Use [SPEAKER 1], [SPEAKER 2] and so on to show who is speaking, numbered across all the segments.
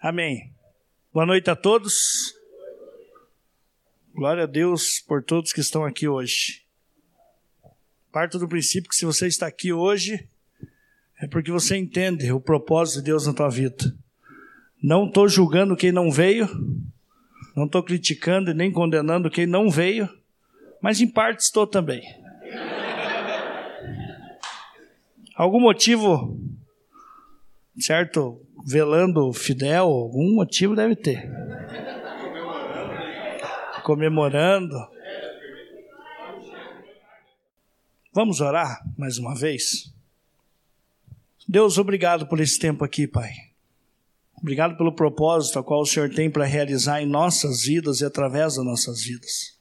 [SPEAKER 1] Amém. Boa noite a todos. Glória a Deus por todos que estão aqui hoje. Parto do princípio que se você está aqui hoje, é porque você entende o propósito de Deus na tua vida. Não estou julgando quem não veio, não estou criticando e nem condenando quem não veio, mas em parte estou também. Algum motivo, certo? Velando Fidel, algum motivo deve ter. Comemorando. Vamos orar mais uma vez? Deus, obrigado por esse tempo aqui, Pai. Obrigado pelo propósito a qual o Senhor tem para realizar em nossas vidas e através das nossas vidas.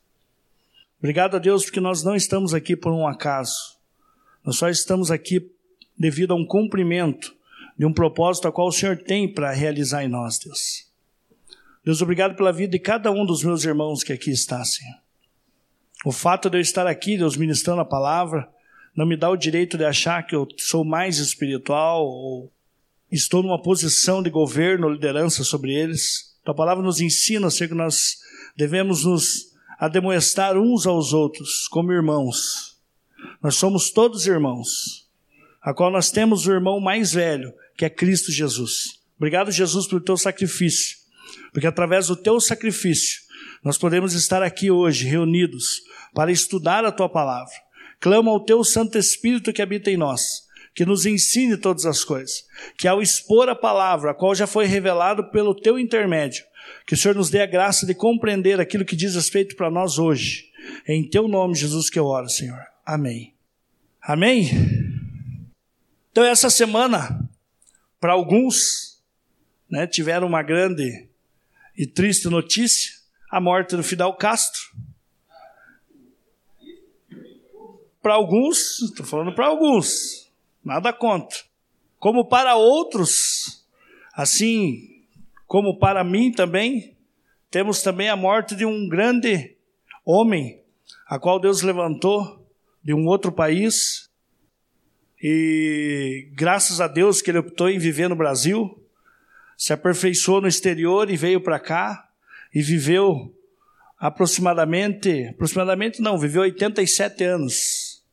[SPEAKER 1] Obrigado a Deus porque nós não estamos aqui por um acaso. Nós só estamos aqui devido a um cumprimento de um propósito a qual o Senhor tem para realizar em nós, Deus. Deus, obrigado pela vida de cada um dos meus irmãos que aqui está, Senhor. O fato de eu estar aqui, Deus, ministrando a palavra, não me dá o direito de achar que eu sou mais espiritual ou estou numa posição de governo, liderança sobre eles. Tua palavra nos ensina, Senhor, que nós devemos nos ademoestar uns aos outros como irmãos. Nós somos todos irmãos, a qual nós temos o irmão mais velho, que é Cristo Jesus. Obrigado, Jesus, pelo teu sacrifício, porque através do teu sacrifício nós podemos estar aqui hoje reunidos para estudar a tua palavra. Clama ao teu Santo Espírito que habita em nós, que nos ensine todas as coisas, que ao expor a palavra, a qual já foi revelado pelo teu intermédio, que o Senhor nos dê a graça de compreender aquilo que diz respeito para nós hoje. É em teu nome, Jesus, que eu oro, Senhor. Amém. Amém? Então, essa semana, para alguns, né, tiveram uma grande e triste notícia, a morte do Fidel Castro. Para alguns, estou falando para alguns, nada contra. Como para outros, assim como para mim também, temos também a morte de um grande homem, a qual Deus levantou de um outro país, e graças a Deus que ele optou em viver no Brasil, se aperfeiçoou no exterior e veio para cá e viveu aproximadamente, aproximadamente não, viveu 87 anos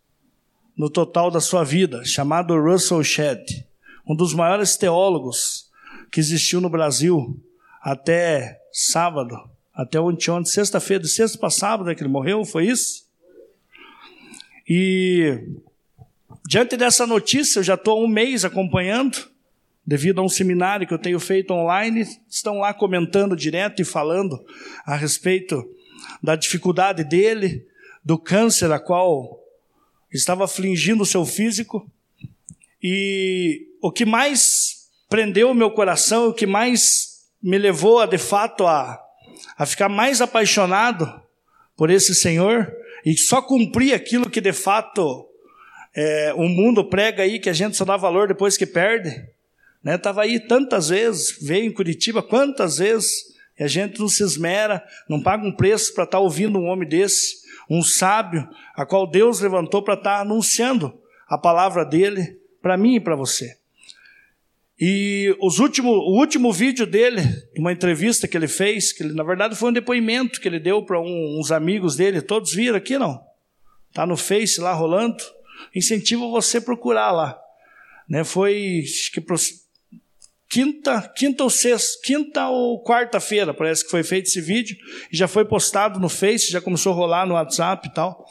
[SPEAKER 1] no total da sua vida, chamado Russell Shedd, um dos maiores teólogos que existiu no Brasil até sábado, até ontem, sexta-feira, de sexta para sábado é que ele morreu, foi isso? E Diante dessa notícia, eu já estou há um mês acompanhando, devido a um seminário que eu tenho feito online, estão lá comentando direto e falando a respeito da dificuldade dele, do câncer a qual estava afligindo o seu físico. E o que mais prendeu o meu coração, o que mais me levou a de fato a, a ficar mais apaixonado por esse Senhor e só cumprir aquilo que de fato é, o mundo prega aí que a gente só dá valor depois que perde. Né? Tava aí tantas vezes, veio em Curitiba quantas vezes, e a gente não se esmera, não paga um preço para estar tá ouvindo um homem desse, um sábio, a qual Deus levantou para estar tá anunciando a palavra dele para mim e para você. E os último, o último vídeo dele, uma entrevista que ele fez, que ele, na verdade foi um depoimento que ele deu para um, uns amigos dele, todos viram aqui não? Tá no Face lá rolando incentivo você procurar lá. Né? Foi que quinta, quinta ou sexta, quinta ou quarta-feira, parece que foi feito esse vídeo, e já foi postado no Face, já começou a rolar no WhatsApp e tal.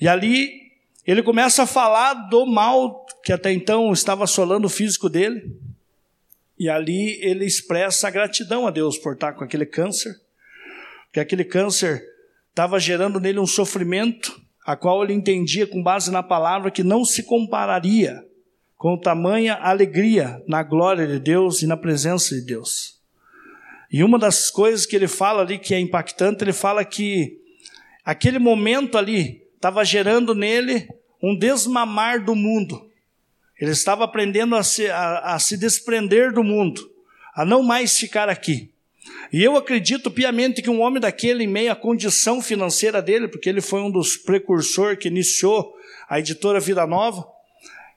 [SPEAKER 1] E ali ele começa a falar do mal que até então estava assolando o físico dele. E ali ele expressa a gratidão a Deus por estar com aquele câncer, que aquele câncer estava gerando nele um sofrimento a qual ele entendia com base na palavra que não se compararia com tamanha alegria na glória de Deus e na presença de Deus. E uma das coisas que ele fala ali que é impactante, ele fala que aquele momento ali estava gerando nele um desmamar do mundo. Ele estava aprendendo a se, a, a se desprender do mundo, a não mais ficar aqui. E eu acredito piamente que um homem daquele, em meio à condição financeira dele, porque ele foi um dos precursores que iniciou a editora Vida Nova,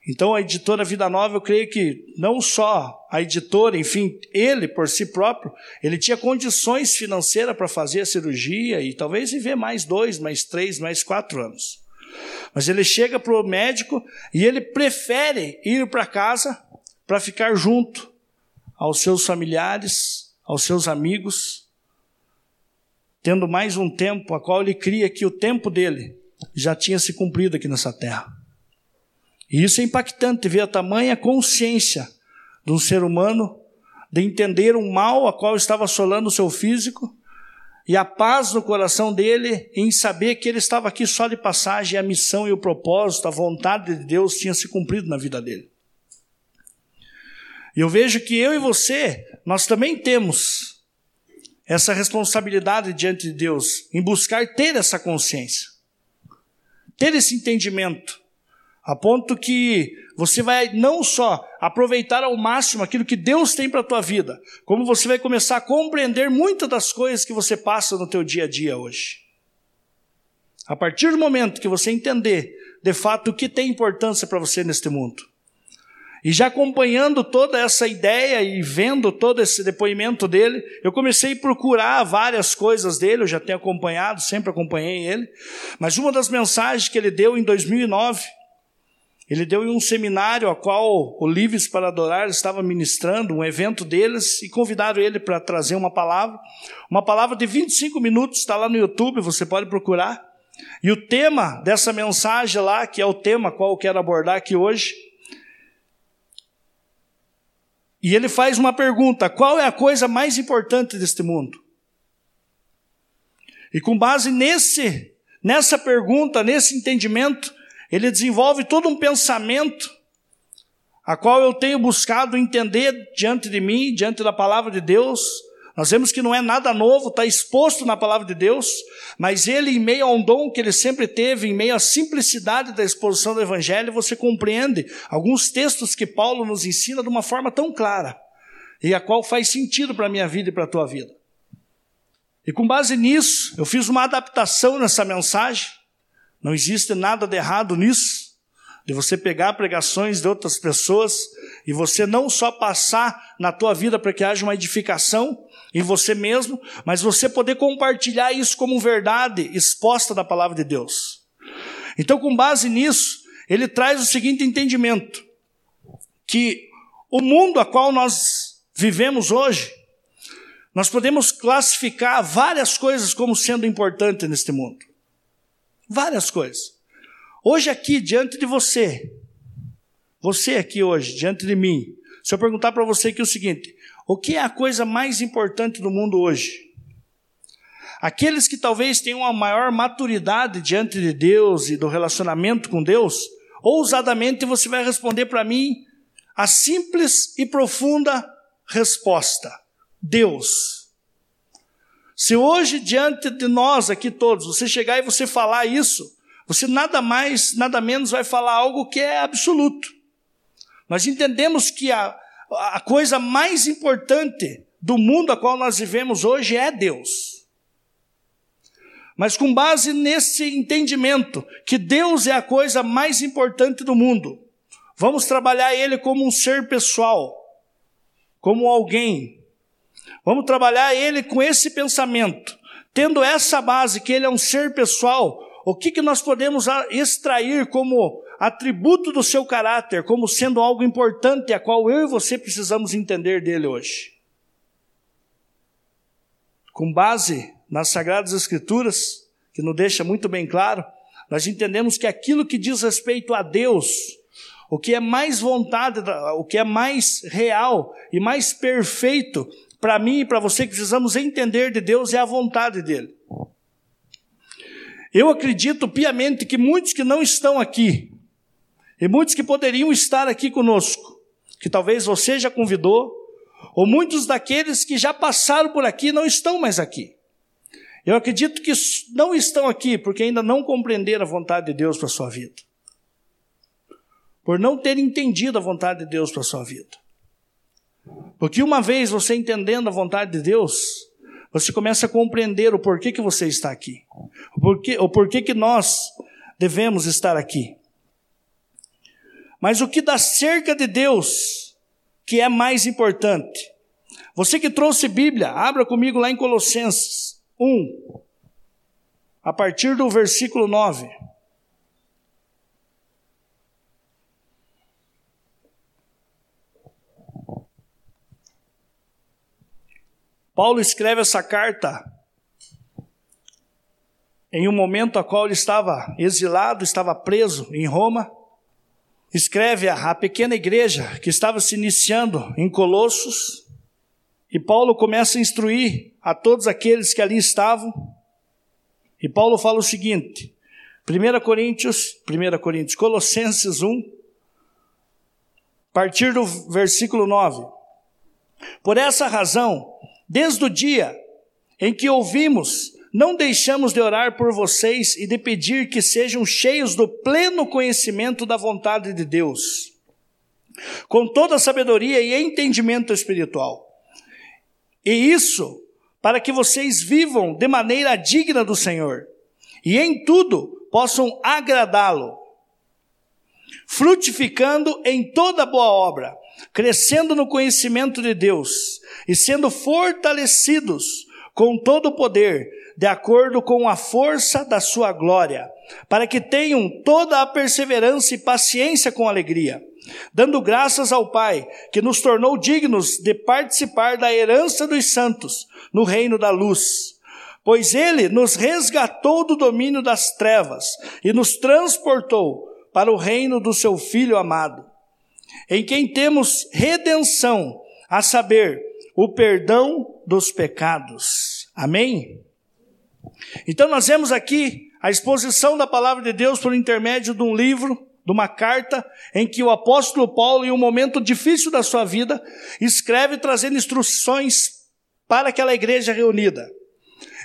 [SPEAKER 1] Então, a editora Vida Nova, eu creio que não só a editora, enfim, ele por si próprio, ele tinha condições financeiras para fazer a cirurgia e talvez viver mais dois, mais três, mais quatro anos. Mas ele chega para o médico e ele prefere ir para casa para ficar junto aos seus familiares, aos seus amigos, tendo mais um tempo a qual ele cria que o tempo dele já tinha se cumprido aqui nessa terra. E isso é impactante ver a tamanha consciência de um ser humano de entender o mal a qual estava assolando o seu físico e a paz no coração dele em saber que ele estava aqui só de passagem e a missão e o propósito, a vontade de Deus tinha se cumprido na vida dele. E eu vejo que eu e você, nós também temos essa responsabilidade diante de Deus em buscar ter essa consciência, ter esse entendimento a ponto que você vai não só aproveitar ao máximo aquilo que Deus tem para a tua vida, como você vai começar a compreender muitas das coisas que você passa no teu dia a dia hoje. A partir do momento que você entender, de fato, o que tem importância para você neste mundo. E já acompanhando toda essa ideia e vendo todo esse depoimento dele, eu comecei a procurar várias coisas dele, eu já tenho acompanhado, sempre acompanhei ele, mas uma das mensagens que ele deu em 2009, ele deu em um seminário a qual o Livres para Adorar estava ministrando, um evento deles, e convidaram ele para trazer uma palavra. Uma palavra de 25 minutos, está lá no YouTube, você pode procurar. E o tema dessa mensagem lá, que é o tema qual eu quero abordar aqui hoje, e ele faz uma pergunta: qual é a coisa mais importante deste mundo? E com base nesse, nessa pergunta, nesse entendimento, ele desenvolve todo um pensamento, a qual eu tenho buscado entender diante de mim, diante da palavra de Deus. Nós vemos que não é nada novo, está exposto na palavra de Deus, mas ele, em meio a um dom que ele sempre teve, em meio à simplicidade da exposição do Evangelho, você compreende alguns textos que Paulo nos ensina de uma forma tão clara, e a qual faz sentido para a minha vida e para a tua vida. E com base nisso, eu fiz uma adaptação nessa mensagem, não existe nada de errado nisso, de você pegar pregações de outras pessoas e você não só passar na tua vida para que haja uma edificação em você mesmo, mas você poder compartilhar isso como verdade exposta da palavra de Deus. Então, com base nisso, ele traz o seguinte entendimento: que o mundo a qual nós vivemos hoje, nós podemos classificar várias coisas como sendo importantes neste mundo. Várias coisas. Hoje aqui, diante de você, você aqui hoje, diante de mim, se eu perguntar para você aqui o seguinte: o que é a coisa mais importante do mundo hoje? Aqueles que talvez tenham a maior maturidade diante de Deus e do relacionamento com Deus, ousadamente você vai responder para mim a simples e profunda resposta: Deus. Se hoje, diante de nós aqui todos, você chegar e você falar isso, você nada mais, nada menos vai falar algo que é absoluto. Nós entendemos que a, a coisa mais importante do mundo a qual nós vivemos hoje é Deus. Mas com base nesse entendimento que Deus é a coisa mais importante do mundo, vamos trabalhar Ele como um ser pessoal, como alguém Vamos trabalhar ele com esse pensamento. Tendo essa base, que ele é um ser pessoal, o que, que nós podemos extrair como atributo do seu caráter, como sendo algo importante, a qual eu e você precisamos entender dele hoje? Com base nas Sagradas Escrituras, que nos deixa muito bem claro, nós entendemos que aquilo que diz respeito a Deus, o que é mais vontade, o que é mais real e mais perfeito para mim e para você que precisamos entender de Deus é a vontade dele. Eu acredito piamente que muitos que não estão aqui, e muitos que poderiam estar aqui conosco, que talvez você já convidou, ou muitos daqueles que já passaram por aqui não estão mais aqui. Eu acredito que não estão aqui porque ainda não compreenderam a vontade de Deus para a sua vida. Por não ter entendido a vontade de Deus para a sua vida. Porque uma vez você entendendo a vontade de Deus, você começa a compreender o porquê que você está aqui. O porquê, o porquê que nós devemos estar aqui. Mas o que dá cerca de Deus, que é mais importante. Você que trouxe Bíblia, abra comigo lá em Colossenses 1, a partir do versículo 9. Paulo escreve essa carta em um momento a qual ele estava exilado, estava preso em Roma. Escreve a, a pequena igreja que estava se iniciando em Colossos. E Paulo começa a instruir a todos aqueles que ali estavam. E Paulo fala o seguinte: 1 Coríntios, 1 Coríntios, Colossenses 1, a partir do versículo 9. Por essa razão, desde o dia em que ouvimos, não deixamos de orar por vocês e de pedir que sejam cheios do pleno conhecimento da vontade de Deus, com toda sabedoria e entendimento espiritual. E isso para que vocês vivam de maneira digna do Senhor e em tudo possam agradá-lo, frutificando em toda boa obra, crescendo no conhecimento de Deus e sendo fortalecidos com todo o poder, de acordo com a força da sua glória, para que tenham toda a perseverança e paciência com alegria dando graças ao Pai, que nos tornou dignos de participar da herança dos santos no reino da luz. Pois ele nos resgatou do domínio das trevas e nos transportou para o reino do seu Filho amado, em quem temos redenção, a saber, o perdão dos pecados. Amém? Então nós vemos aqui a exposição da palavra de Deus por intermédio de um livro de uma carta em que o apóstolo Paulo, em um momento difícil da sua vida, escreve trazendo instruções para aquela igreja reunida.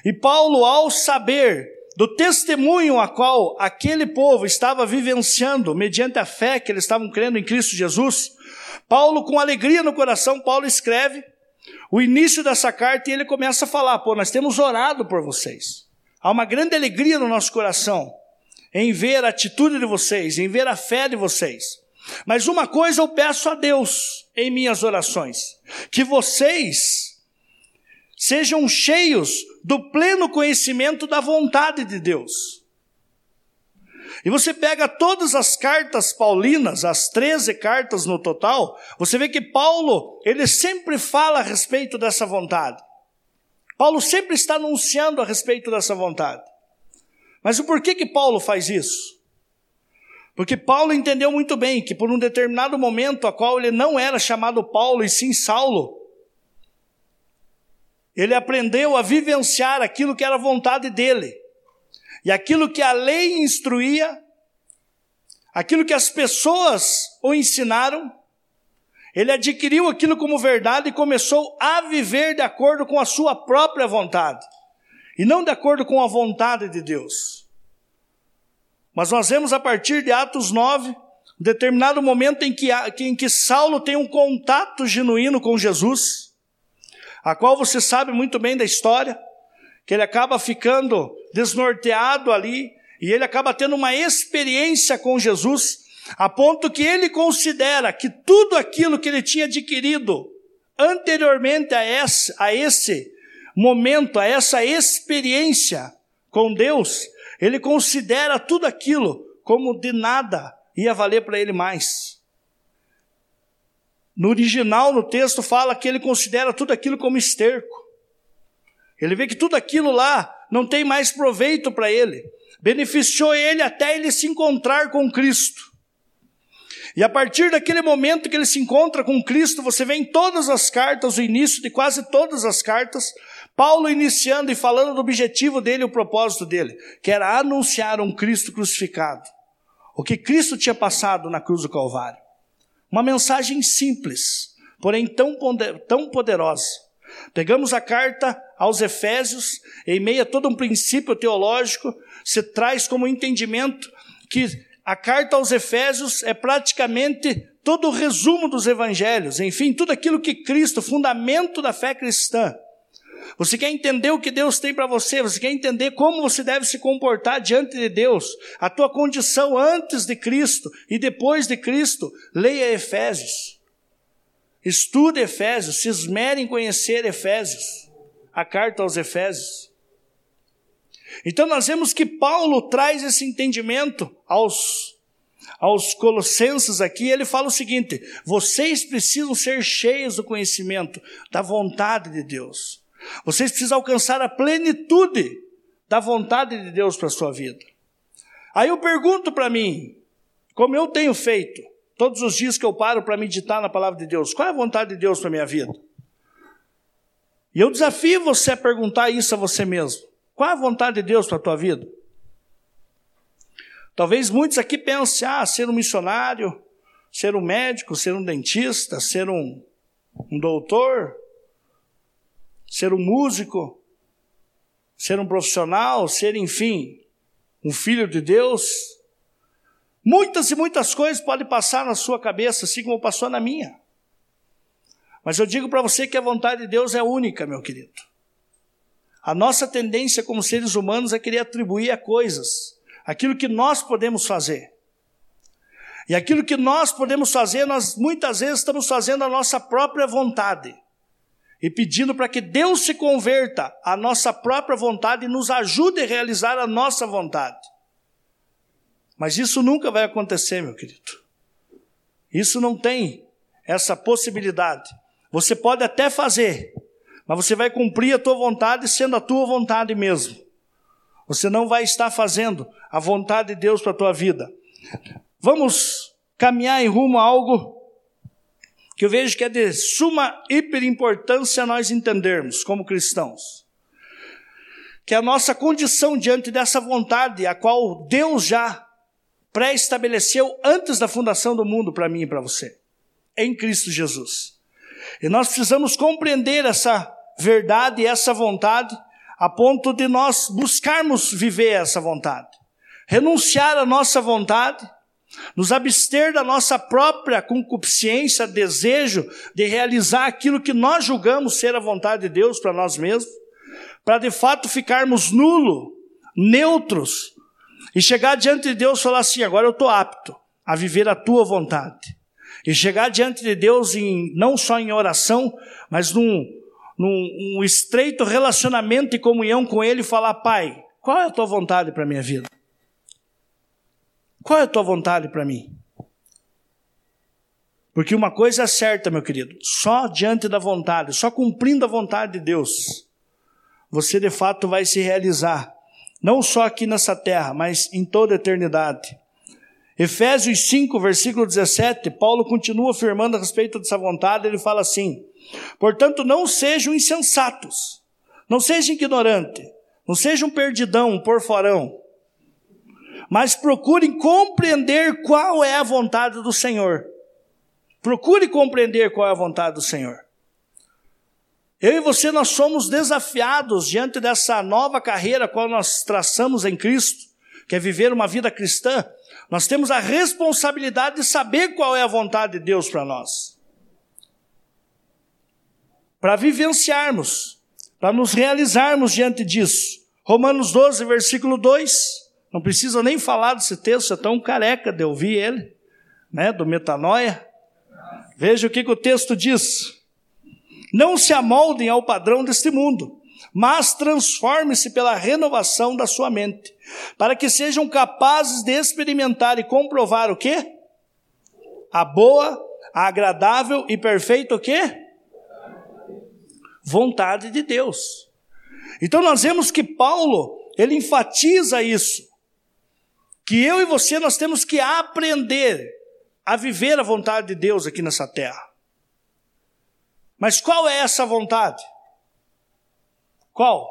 [SPEAKER 1] E Paulo, ao saber do testemunho a qual aquele povo estava vivenciando, mediante a fé que eles estavam crendo em Cristo Jesus, Paulo, com alegria no coração, Paulo escreve o início dessa carta e ele começa a falar: pô, nós temos orado por vocês. Há uma grande alegria no nosso coração em ver a atitude de vocês, em ver a fé de vocês. Mas uma coisa eu peço a Deus em minhas orações: que vocês sejam cheios do pleno conhecimento da vontade de Deus. E você pega todas as cartas paulinas, as 13 cartas no total, você vê que Paulo, ele sempre fala a respeito dessa vontade. Paulo sempre está anunciando a respeito dessa vontade. Mas o porquê que Paulo faz isso? Porque Paulo entendeu muito bem que por um determinado momento, a qual ele não era chamado Paulo e sim Saulo, ele aprendeu a vivenciar aquilo que era vontade dele. E aquilo que a lei instruía, aquilo que as pessoas o ensinaram, ele adquiriu aquilo como verdade e começou a viver de acordo com a sua própria vontade e não de acordo com a vontade de Deus. Mas nós vemos a partir de Atos 9, um determinado momento em que, em que Saulo tem um contato genuíno com Jesus, a qual você sabe muito bem da história, que ele acaba ficando desnorteado ali, e ele acaba tendo uma experiência com Jesus, a ponto que ele considera que tudo aquilo que ele tinha adquirido anteriormente a esse, a esse momento, a essa experiência com Deus, ele considera tudo aquilo como de nada ia valer para ele mais. No original, no texto, fala que ele considera tudo aquilo como esterco. Ele vê que tudo aquilo lá não tem mais proveito para ele. Beneficiou ele até ele se encontrar com Cristo. E a partir daquele momento que ele se encontra com Cristo, você vê em todas as cartas, o início de quase todas as cartas, Paulo iniciando e falando do objetivo dele, o propósito dele, que era anunciar um Cristo crucificado. O que Cristo tinha passado na cruz do Calvário. Uma mensagem simples, porém tão, poderosa. Pegamos a carta aos Efésios, em meio a todo um princípio teológico, se traz como entendimento que a carta aos Efésios é praticamente todo o resumo dos evangelhos, enfim, tudo aquilo que Cristo, fundamento da fé cristã, Você quer entender o que Deus tem para você? Você quer entender como você deve se comportar diante de Deus? A tua condição antes de Cristo e depois de Cristo? Leia Efésios. Estude Efésios. Se esmere em conhecer Efésios. A carta aos Efésios. Então nós vemos que Paulo traz esse entendimento aos aos Colossenses aqui, ele fala o seguinte: vocês precisam ser cheios do conhecimento, da vontade de Deus. Vocês precisam alcançar a plenitude da vontade de Deus para a sua vida. Aí eu pergunto para mim, como eu tenho feito, todos os dias que eu paro para meditar na palavra de Deus, qual é a vontade de Deus para minha vida? E eu desafio você a perguntar isso a você mesmo. Qual é a vontade de Deus para a tua vida? Talvez muitos aqui pensem, ah, ser um missionário, ser um médico, ser um dentista, ser um, um doutor, ser um músico, ser um profissional, ser, enfim, um filho de Deus. Muitas e muitas coisas podem passar na sua cabeça, assim como passou na minha. Mas eu digo para você que a vontade de Deus é única, meu querido. A nossa tendência como seres humanos é querer atribuir a coisas aquilo que nós podemos fazer. E aquilo que nós podemos fazer, nós muitas vezes estamos fazendo a nossa própria vontade. E pedindo para que Deus se converta à nossa própria vontade e nos ajude a realizar a nossa vontade. Mas isso nunca vai acontecer, meu querido. Isso não tem essa possibilidade. Você pode até fazer, mas você vai cumprir a tua vontade sendo a tua vontade mesmo. Você não vai estar fazendo a vontade de Deus para a tua vida. Vamos caminhar em rumo a algo que eu vejo que é de suma hiperimportância nós entendermos como cristãos. Que é a nossa condição diante dessa vontade, a qual Deus já pré-estabeleceu antes da fundação do mundo para mim e para você, em Cristo Jesus. E nós precisamos compreender essa verdade e essa vontade a ponto de nós buscarmos viver essa vontade, renunciar à nossa vontade, nos abster da nossa própria concupiscência, desejo de realizar aquilo que nós julgamos ser a vontade de Deus para nós mesmos, para de fato ficarmos nulo, neutros, e chegar diante de Deus e falar assim: agora eu estou apto a viver a tua vontade. E chegar diante de Deus em, não só em oração, mas num, num um estreito relacionamento e comunhão com Ele e falar: Pai, qual é a tua vontade para a minha vida? Qual é a tua vontade para mim? Porque uma coisa é certa, meu querido: só diante da vontade, só cumprindo a vontade de Deus, você de fato vai se realizar, não só aqui nessa terra, mas em toda a eternidade. Efésios 5, versículo 17, Paulo continua afirmando a respeito dessa vontade, ele fala assim: Portanto, não sejam insensatos, não sejam ignorantes, não sejam perdidão, um porforão, mas procurem compreender qual é a vontade do Senhor. Procure compreender qual é a vontade do Senhor. Eu e você, nós somos desafiados diante dessa nova carreira qual nós traçamos em Cristo, que é viver uma vida cristã. Nós temos a responsabilidade de saber qual é a vontade de Deus para nós para vivenciarmos, para nos realizarmos diante disso. Romanos 12, versículo 2. Não precisa nem falar desse texto, é tão careca de ouvir ele, né, do metanoia. Veja o que, que o texto diz. Não se amoldem ao padrão deste mundo, mas transforme-se pela renovação da sua mente, para que sejam capazes de experimentar e comprovar o quê? A boa, a agradável e perfeita o quê? vontade de Deus. Então nós vemos que Paulo, ele enfatiza isso. Que eu e você nós temos que aprender a viver a vontade de Deus aqui nessa terra. Mas qual é essa vontade? Qual?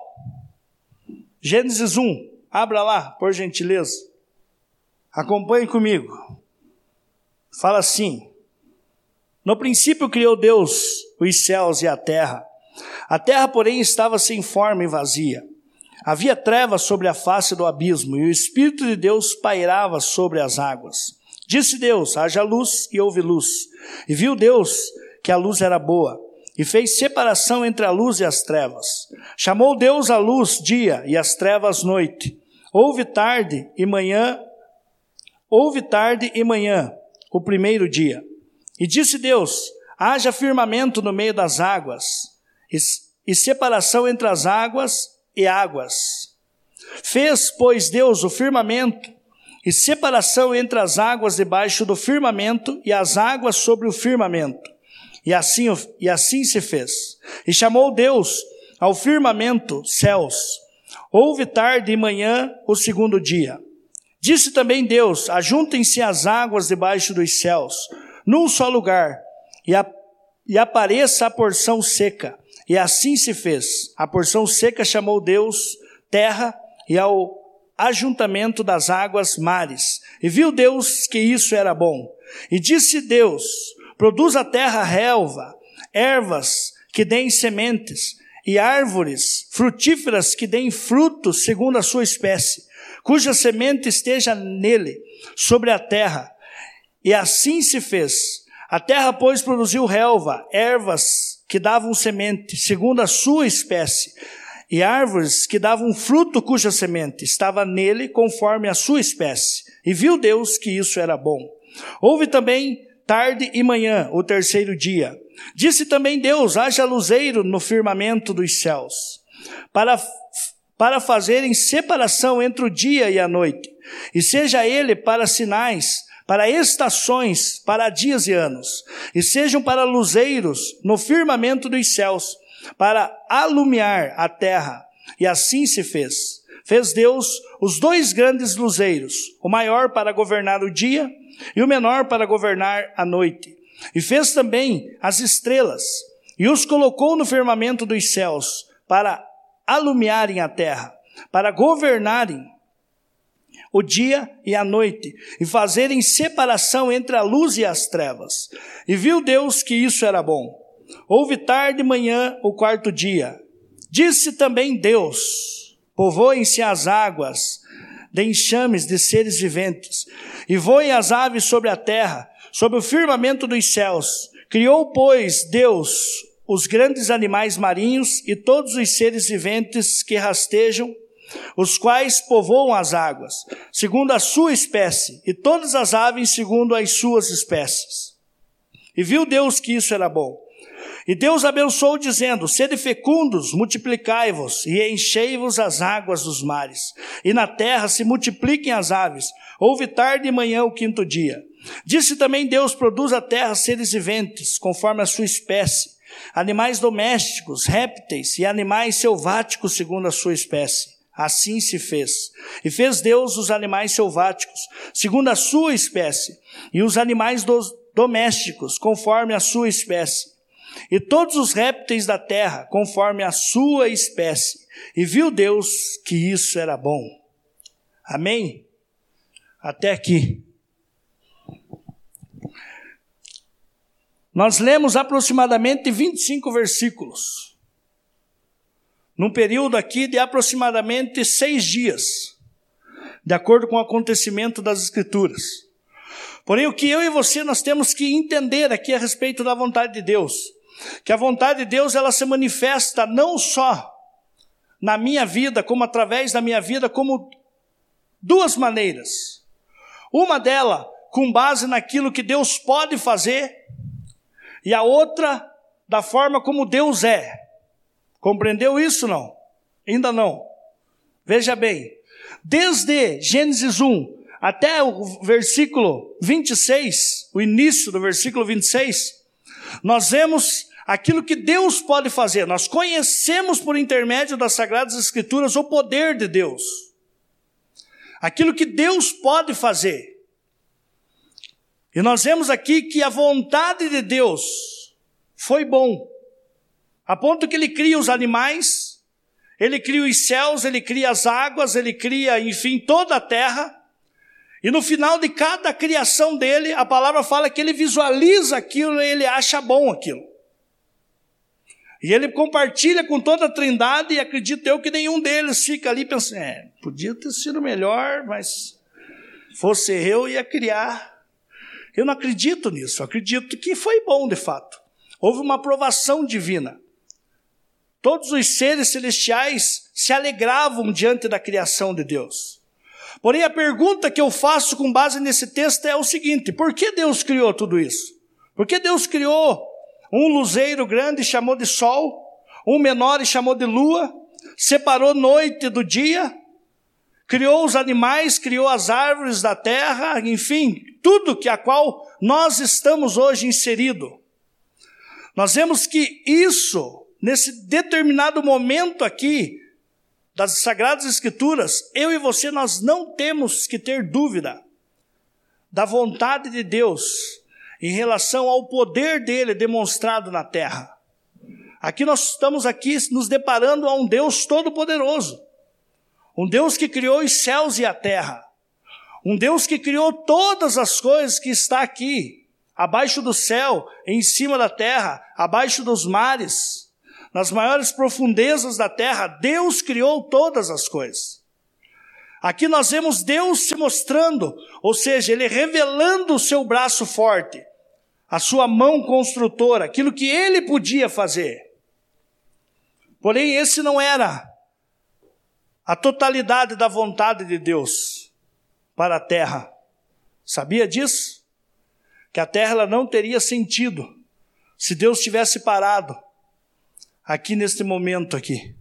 [SPEAKER 1] Gênesis 1, abra lá, por gentileza. Acompanhe comigo. Fala assim: No princípio criou Deus os céus e a terra. A terra, porém, estava sem forma e vazia. Havia trevas sobre a face do abismo, e o Espírito de Deus pairava sobre as águas. Disse Deus: haja luz, e houve luz. E viu Deus que a luz era boa. E fez separação entre a luz e as trevas. Chamou Deus a luz dia e as trevas noite. Houve tarde e manhã, houve tarde e manhã, o primeiro dia. E disse Deus: haja firmamento no meio das águas, e, e separação entre as águas e águas. Fez, pois, Deus o firmamento, e separação entre as águas debaixo do firmamento e as águas sobre o firmamento. E assim, e assim se fez. E chamou Deus ao firmamento céus. Houve tarde e manhã o segundo dia. Disse também Deus: Ajuntem-se as águas debaixo dos céus, num só lugar, e, a, e apareça a porção seca. E assim se fez. A porção seca chamou Deus terra, e ao ajuntamento das águas mares. E viu Deus que isso era bom. E disse Deus: Produz a terra relva, ervas que deem sementes, e árvores frutíferas que deem frutos segundo a sua espécie, cuja semente esteja nele, sobre a terra. E assim se fez. A terra, pois, produziu relva, ervas que davam semente, segundo a sua espécie, e árvores que davam fruto cuja semente estava nele conforme a sua espécie. E viu Deus que isso era bom. Houve também tarde e manhã, o terceiro dia. Disse também Deus: haja luzeiro no firmamento dos céus, para, para fazerem separação entre o dia e a noite, e seja ele para sinais, para estações, para dias e anos, e sejam para luzeiros no firmamento dos céus, para alumiar a terra. E assim se fez. Fez Deus os dois grandes luzeiros, o maior para governar o dia e o menor para governar a noite. E fez também as estrelas, e os colocou no firmamento dos céus, para alumiarem a terra, para governarem o dia e a noite, e fazerem separação entre a luz e as trevas. E viu Deus que isso era bom. Houve tarde e manhã o quarto dia. Disse também Deus: Povoem-se as águas de enxames de seres viventes, e voem as aves sobre a terra, sobre o firmamento dos céus. Criou, pois, Deus os grandes animais marinhos e todos os seres viventes que rastejam, os quais povoam as águas, segundo a sua espécie, e todas as aves segundo as suas espécies. E viu Deus que isso era bom. E Deus abençoou, dizendo: Sede fecundos, multiplicai-vos e enchei-vos as águas dos mares, e na terra se multipliquem as aves. Houve tarde e manhã o quinto dia. Disse também Deus: Produz a terra seres viventes, conforme a sua espécie, animais domésticos, répteis e animais selváticos, segundo a sua espécie. Assim se fez. E fez Deus os animais selváticos, segundo a sua espécie, e os animais domésticos, conforme a sua espécie e todos os répteis da terra, conforme a sua espécie. E viu Deus que isso era bom. Amém? Até aqui. Nós lemos aproximadamente 25 versículos, num período aqui de aproximadamente seis dias, de acordo com o acontecimento das Escrituras. Porém, o que eu e você nós temos que entender aqui a respeito da vontade de Deus que a vontade de Deus ela se manifesta não só na minha vida, como através da minha vida, como duas maneiras. Uma dela com base naquilo que Deus pode fazer, e a outra da forma como Deus é. Compreendeu isso não? Ainda não. Veja bem, desde Gênesis 1 até o versículo 26, o início do versículo 26, nós vemos aquilo que Deus pode fazer. Nós conhecemos por intermédio das Sagradas Escrituras o poder de Deus. Aquilo que Deus pode fazer. E nós vemos aqui que a vontade de Deus foi bom. A ponto que ele cria os animais, ele cria os céus, ele cria as águas, ele cria, enfim, toda a terra. E no final de cada criação dele, a palavra fala que ele visualiza aquilo e ele acha bom aquilo. E ele compartilha com toda a trindade e acredito eu que nenhum deles fica ali pensando, é, podia ter sido melhor, mas fosse eu ia criar. Eu não acredito nisso, eu acredito que foi bom de fato. houve uma aprovação divina. Todos os seres celestiais se alegravam diante da criação de Deus. Porém, a pergunta que eu faço com base nesse texto é o seguinte: por que Deus criou tudo isso? Por que Deus criou um luzeiro grande e chamou de sol, um menor e chamou de lua, separou noite do dia, criou os animais, criou as árvores da terra, enfim, tudo que a qual nós estamos hoje inserido. Nós vemos que isso, nesse determinado momento aqui das sagradas escrituras, eu e você nós não temos que ter dúvida da vontade de Deus em relação ao poder dele demonstrado na terra. Aqui nós estamos aqui nos deparando a um Deus todo-poderoso. Um Deus que criou os céus e a terra. Um Deus que criou todas as coisas que está aqui, abaixo do céu, em cima da terra, abaixo dos mares, nas maiores profundezas da terra, Deus criou todas as coisas. Aqui nós vemos Deus se mostrando, ou seja, Ele revelando o seu braço forte, a sua mão construtora, aquilo que Ele podia fazer. Porém, esse não era a totalidade da vontade de Deus para a terra. Sabia disso? Que a terra não teria sentido se Deus tivesse parado aqui neste momento aqui.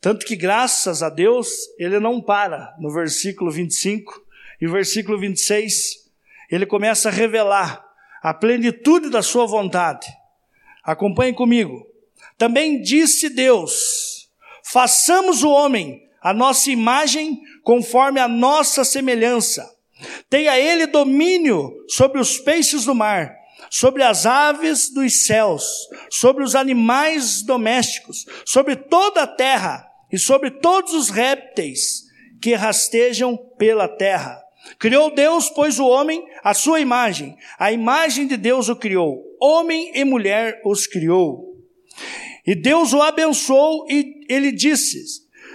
[SPEAKER 1] Tanto que graças a Deus, ele não para no versículo 25 e versículo 26, ele começa a revelar a plenitude da sua vontade. Acompanhe comigo. Também disse Deus: Façamos o homem a nossa imagem conforme a nossa semelhança. Tenha ele domínio sobre os peixes do mar, sobre as aves dos céus, sobre os animais domésticos, sobre toda a terra e sobre todos os répteis que rastejam pela terra. Criou Deus, pois, o homem à sua imagem. A imagem de Deus o criou. Homem e mulher os criou. E Deus o abençoou e ele disse: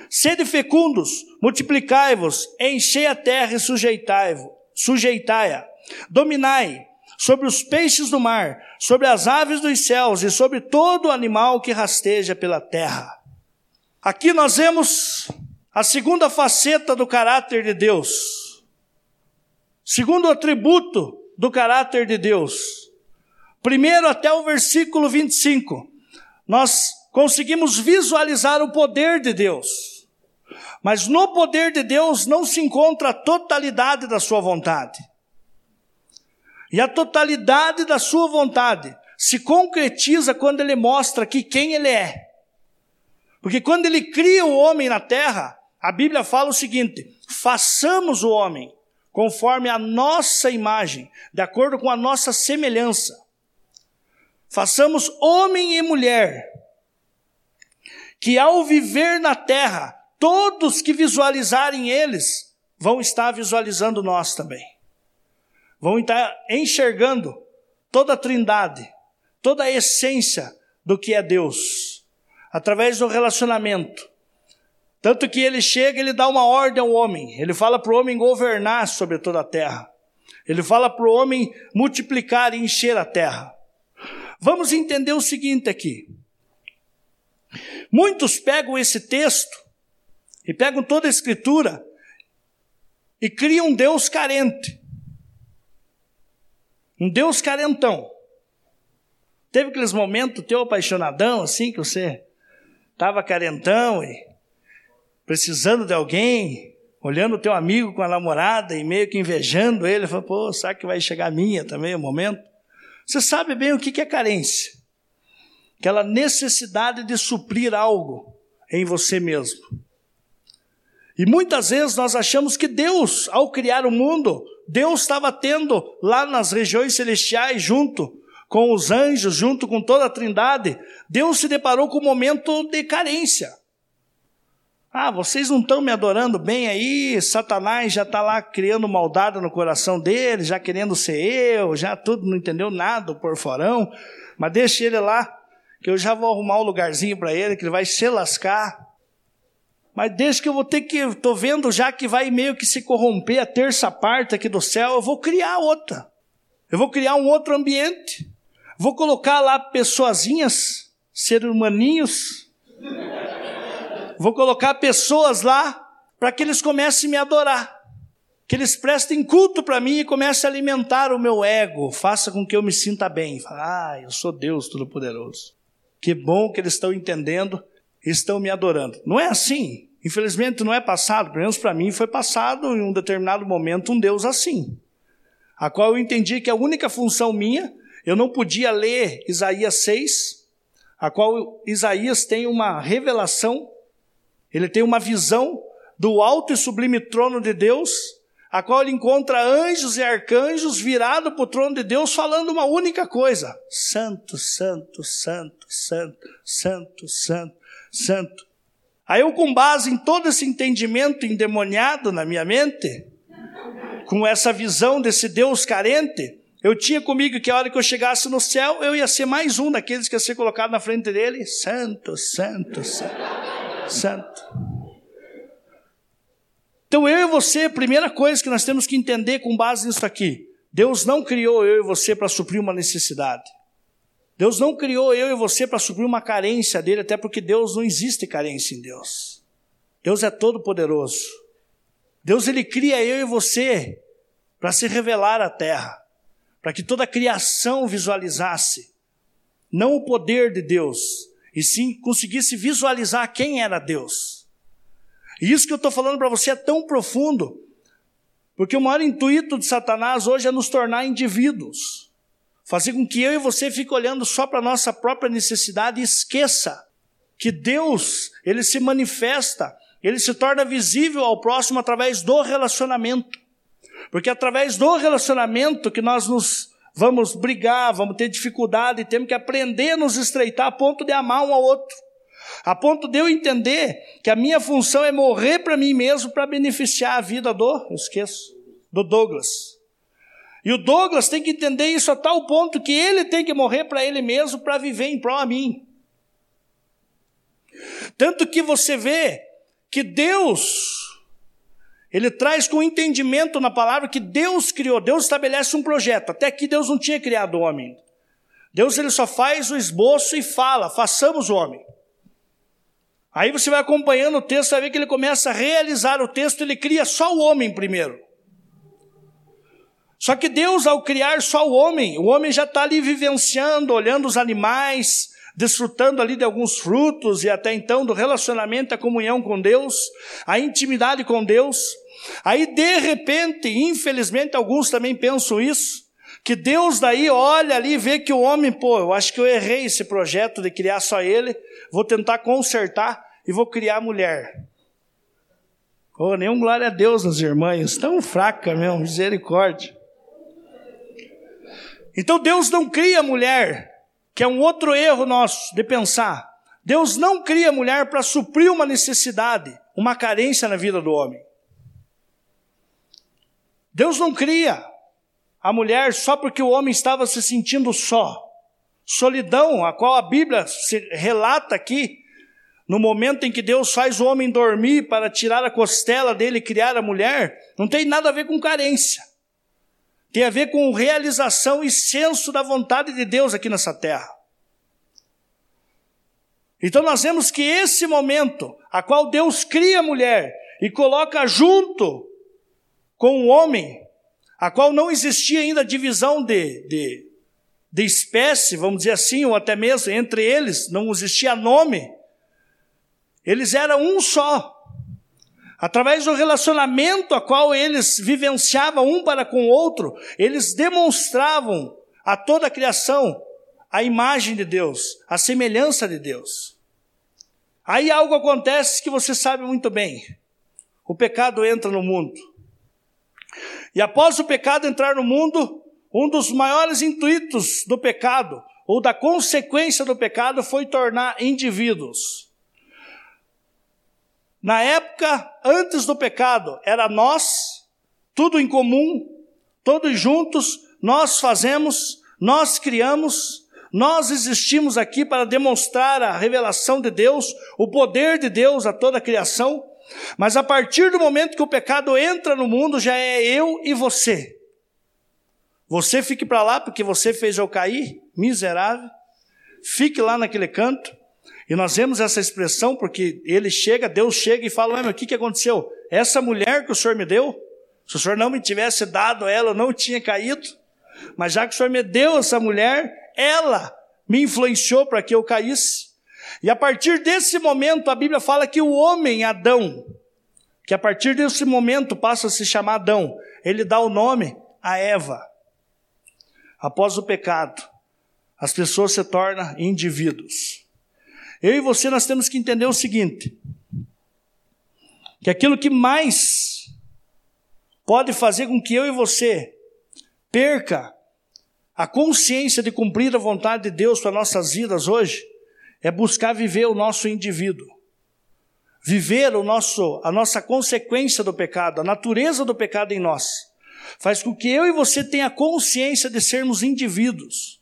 [SPEAKER 1] Sede fecundos, multiplicai-vos, enchei a terra e sujeitai-a, sujeitai dominai sobre os peixes do mar, sobre as aves dos céus e sobre todo animal que rasteja pela terra. Aqui nós vemos a segunda faceta do caráter de Deus. Segundo atributo do caráter de Deus. Primeiro até o versículo 25 nós conseguimos visualizar o poder de Deus. Mas no poder de Deus não se encontra a totalidade da sua vontade. E a totalidade da sua vontade se concretiza quando ele mostra que quem ele é. Porque quando ele cria o homem na terra, a Bíblia fala o seguinte: façamos o homem conforme a nossa imagem, de acordo com a nossa semelhança. Façamos homem e mulher, que ao viver na terra, todos que visualizarem eles vão estar visualizando nós também. Vão estar enxergando toda a trindade, toda a essência do que é Deus, através do relacionamento. Tanto que ele chega, ele dá uma ordem ao homem, ele fala para o homem governar sobre toda a terra, ele fala para o homem multiplicar e encher a terra. Vamos entender o seguinte aqui. Muitos pegam esse texto e pegam toda a escritura e criam um Deus carente. Um Deus carentão. Teve aqueles momentos teu apaixonadão, assim, que você estava carentão e precisando de alguém, olhando o teu amigo com a namorada e meio que invejando ele, falou, pô, será que vai chegar a minha também o momento? Você sabe bem o que é carência? Aquela necessidade de suprir algo em você mesmo. E muitas vezes nós achamos que Deus, ao criar o mundo, Deus estava tendo lá nas regiões celestiais, junto com os anjos, junto com toda a trindade, Deus se deparou com um momento de carência. Ah, vocês não estão me adorando bem aí, Satanás já está lá criando maldade no coração dele, já querendo ser eu, já tudo, não entendeu nada, o porforão, mas deixe ele lá, que eu já vou arrumar um lugarzinho para ele, que ele vai se lascar. Mas desde que eu vou ter que, estou vendo já que vai meio que se corromper a terça parte aqui do céu, eu vou criar outra. Eu vou criar um outro ambiente. Vou colocar lá pessoazinhas, ser humaninhos. Vou colocar pessoas lá para que eles comecem a me adorar. Que eles prestem culto para mim e comecem a alimentar o meu ego. Faça com que eu me sinta bem. ah, eu sou Deus Todo-Poderoso. Que bom que eles estão entendendo estão me adorando. Não é assim. Infelizmente não é passado, pelo menos para mim foi passado em um determinado momento um Deus assim, a qual eu entendi que a única função minha, eu não podia ler Isaías 6, a qual Isaías tem uma revelação, ele tem uma visão do alto e sublime trono de Deus, a qual ele encontra anjos e arcanjos virados para o trono de Deus falando uma única coisa: Santo, Santo, Santo, Santo, Santo, Santo, Santo. Aí eu, com base em todo esse entendimento endemoniado na minha mente, com essa visão desse Deus carente, eu tinha comigo que a hora que eu chegasse no céu, eu ia ser mais um daqueles que ia ser colocado na frente dele. Santo, santo, santo, santo. Então eu e você, primeira coisa que nós temos que entender com base nisso aqui, Deus não criou eu e você para suprir uma necessidade. Deus não criou eu e você para suprir uma carência dele, até porque Deus não existe carência em Deus. Deus é todo poderoso. Deus ele cria eu e você para se revelar à terra, para que toda a criação visualizasse não o poder de Deus, e sim conseguisse visualizar quem era Deus. E isso que eu estou falando para você é tão profundo, porque o maior intuito de Satanás hoje é nos tornar indivíduos. Fazer com que eu e você fique olhando só para a nossa própria necessidade e esqueça que Deus, ele se manifesta, ele se torna visível ao próximo através do relacionamento. Porque é através do relacionamento que nós nos vamos brigar, vamos ter dificuldade, temos que aprender a nos estreitar a ponto de amar um ao outro. A ponto de eu entender que a minha função é morrer para mim mesmo para beneficiar a vida do, eu esqueço, do Douglas. E o Douglas tem que entender isso a tal ponto que ele tem que morrer para ele mesmo para viver em prol a mim. Tanto que você vê que Deus, ele traz com entendimento na palavra que Deus criou, Deus estabelece um projeto. Até aqui Deus não tinha criado o homem. Deus ele só faz o esboço e fala: façamos o homem. Aí você vai acompanhando o texto, vai ver que ele começa a realizar o texto, ele cria só o homem primeiro. Só que Deus, ao criar só o homem, o homem já está ali vivenciando, olhando os animais, desfrutando ali de alguns frutos e até então do relacionamento, a comunhão com Deus, a intimidade com Deus. Aí, de repente, infelizmente, alguns também pensam isso, que Deus daí olha ali e vê que o homem, pô, eu acho que eu errei esse projeto de criar só ele, vou tentar consertar e vou criar a mulher. Oh, nenhum glória a Deus nas irmãs, tão fraca mesmo, misericórdia. Então Deus não cria mulher, que é um outro erro nosso de pensar. Deus não cria mulher para suprir uma necessidade, uma carência na vida do homem. Deus não cria a mulher só porque o homem estava se sentindo só. Solidão, a qual a Bíblia relata aqui, no momento em que Deus faz o homem dormir para tirar a costela dele e criar a mulher, não tem nada a ver com carência tem a ver com realização e senso da vontade de Deus aqui nessa terra. Então nós vemos que esse momento, a qual Deus cria a mulher e coloca junto com o homem, a qual não existia ainda divisão de, de, de espécie, vamos dizer assim, ou até mesmo entre eles, não existia nome, eles eram um só. Através do relacionamento a qual eles vivenciavam um para com o outro, eles demonstravam a toda a criação a imagem de Deus, a semelhança de Deus. Aí algo acontece que você sabe muito bem. O pecado entra no mundo. E após o pecado entrar no mundo, um dos maiores intuitos do pecado, ou da consequência do pecado, foi tornar indivíduos na época antes do pecado, era nós, tudo em comum, todos juntos, nós fazemos, nós criamos, nós existimos aqui para demonstrar a revelação de Deus, o poder de Deus a toda a criação. Mas a partir do momento que o pecado entra no mundo, já é eu e você. Você fique para lá porque você fez eu cair, miserável, fique lá naquele canto. E nós vemos essa expressão porque ele chega, Deus chega e fala: o que, que aconteceu? Essa mulher que o Senhor me deu, se o Senhor não me tivesse dado ela, eu não tinha caído. Mas já que o Senhor me deu essa mulher, ela me influenciou para que eu caísse. E a partir desse momento, a Bíblia fala que o homem Adão, que a partir desse momento passa a se chamar Adão, ele dá o nome a Eva. Após o pecado, as pessoas se tornam indivíduos. Eu e você nós temos que entender o seguinte: que aquilo que mais pode fazer com que eu e você perca a consciência de cumprir a vontade de Deus para nossas vidas hoje é buscar viver o nosso indivíduo. Viver o nosso, a nossa consequência do pecado, a natureza do pecado em nós, faz com que eu e você tenha consciência de sermos indivíduos.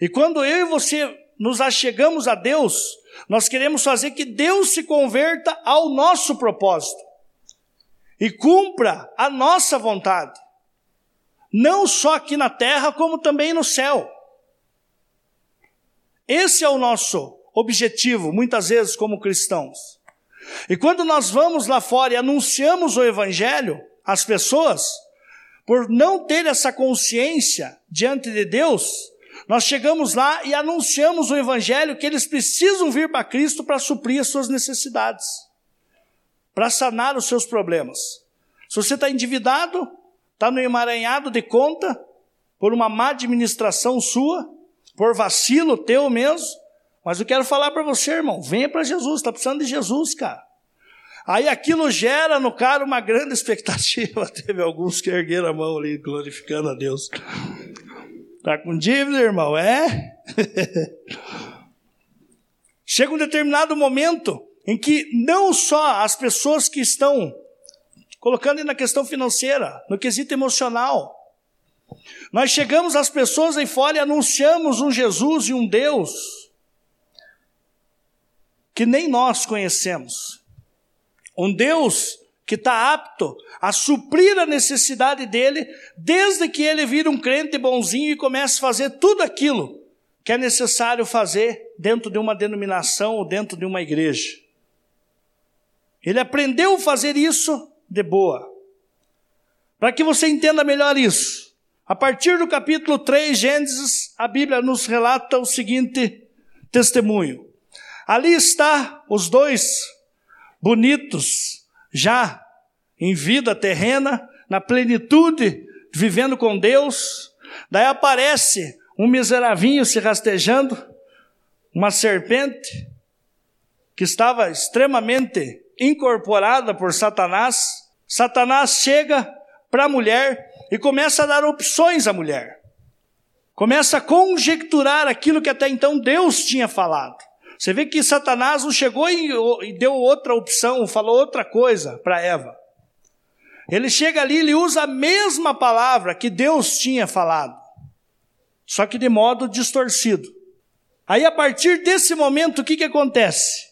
[SPEAKER 1] E quando eu e você nos achegamos a Deus, nós queremos fazer que Deus se converta ao nosso propósito e cumpra a nossa vontade não só aqui na terra, como também no céu. Esse é o nosso objetivo, muitas vezes, como cristãos. E quando nós vamos lá fora e anunciamos o Evangelho às pessoas, por não ter essa consciência diante de Deus, nós chegamos lá e anunciamos o Evangelho que eles precisam vir para Cristo para suprir as suas necessidades, para sanar os seus problemas. Se você está endividado, está no emaranhado de conta por uma má administração sua, por vacilo teu mesmo. Mas eu quero falar para você, irmão, venha para Jesus, está precisando de Jesus, cara. Aí aquilo gera no cara uma grande expectativa. Teve alguns que ergueram a mão ali, glorificando a Deus. Tá com dívida, irmão? É? Chega um determinado momento em que não só as pessoas que estão colocando na questão financeira, no quesito emocional. Nós chegamos às pessoas aí fora e anunciamos um Jesus e um Deus que nem nós conhecemos. Um Deus que está apto a suprir a necessidade dele, desde que ele vira um crente bonzinho e comece a fazer tudo aquilo que é necessário fazer dentro de uma denominação ou dentro de uma igreja. Ele aprendeu a fazer isso de boa. Para que você entenda melhor isso, a partir do capítulo 3, Gênesis, a Bíblia nos relata o seguinte testemunho. Ali está os dois bonitos, já em vida terrena, na plenitude, vivendo com Deus. Daí aparece um miseravinho se rastejando, uma serpente que estava extremamente incorporada por Satanás, Satanás chega para a mulher e começa a dar opções à mulher. Começa a conjecturar aquilo que até então Deus tinha falado. Você vê que Satanás não chegou e, deu outra opção, falou outra coisa para Eva. Ele chega ali, ele usa a mesma palavra que Deus tinha falado, só que de modo distorcido. Aí, a partir desse momento, o que, que acontece?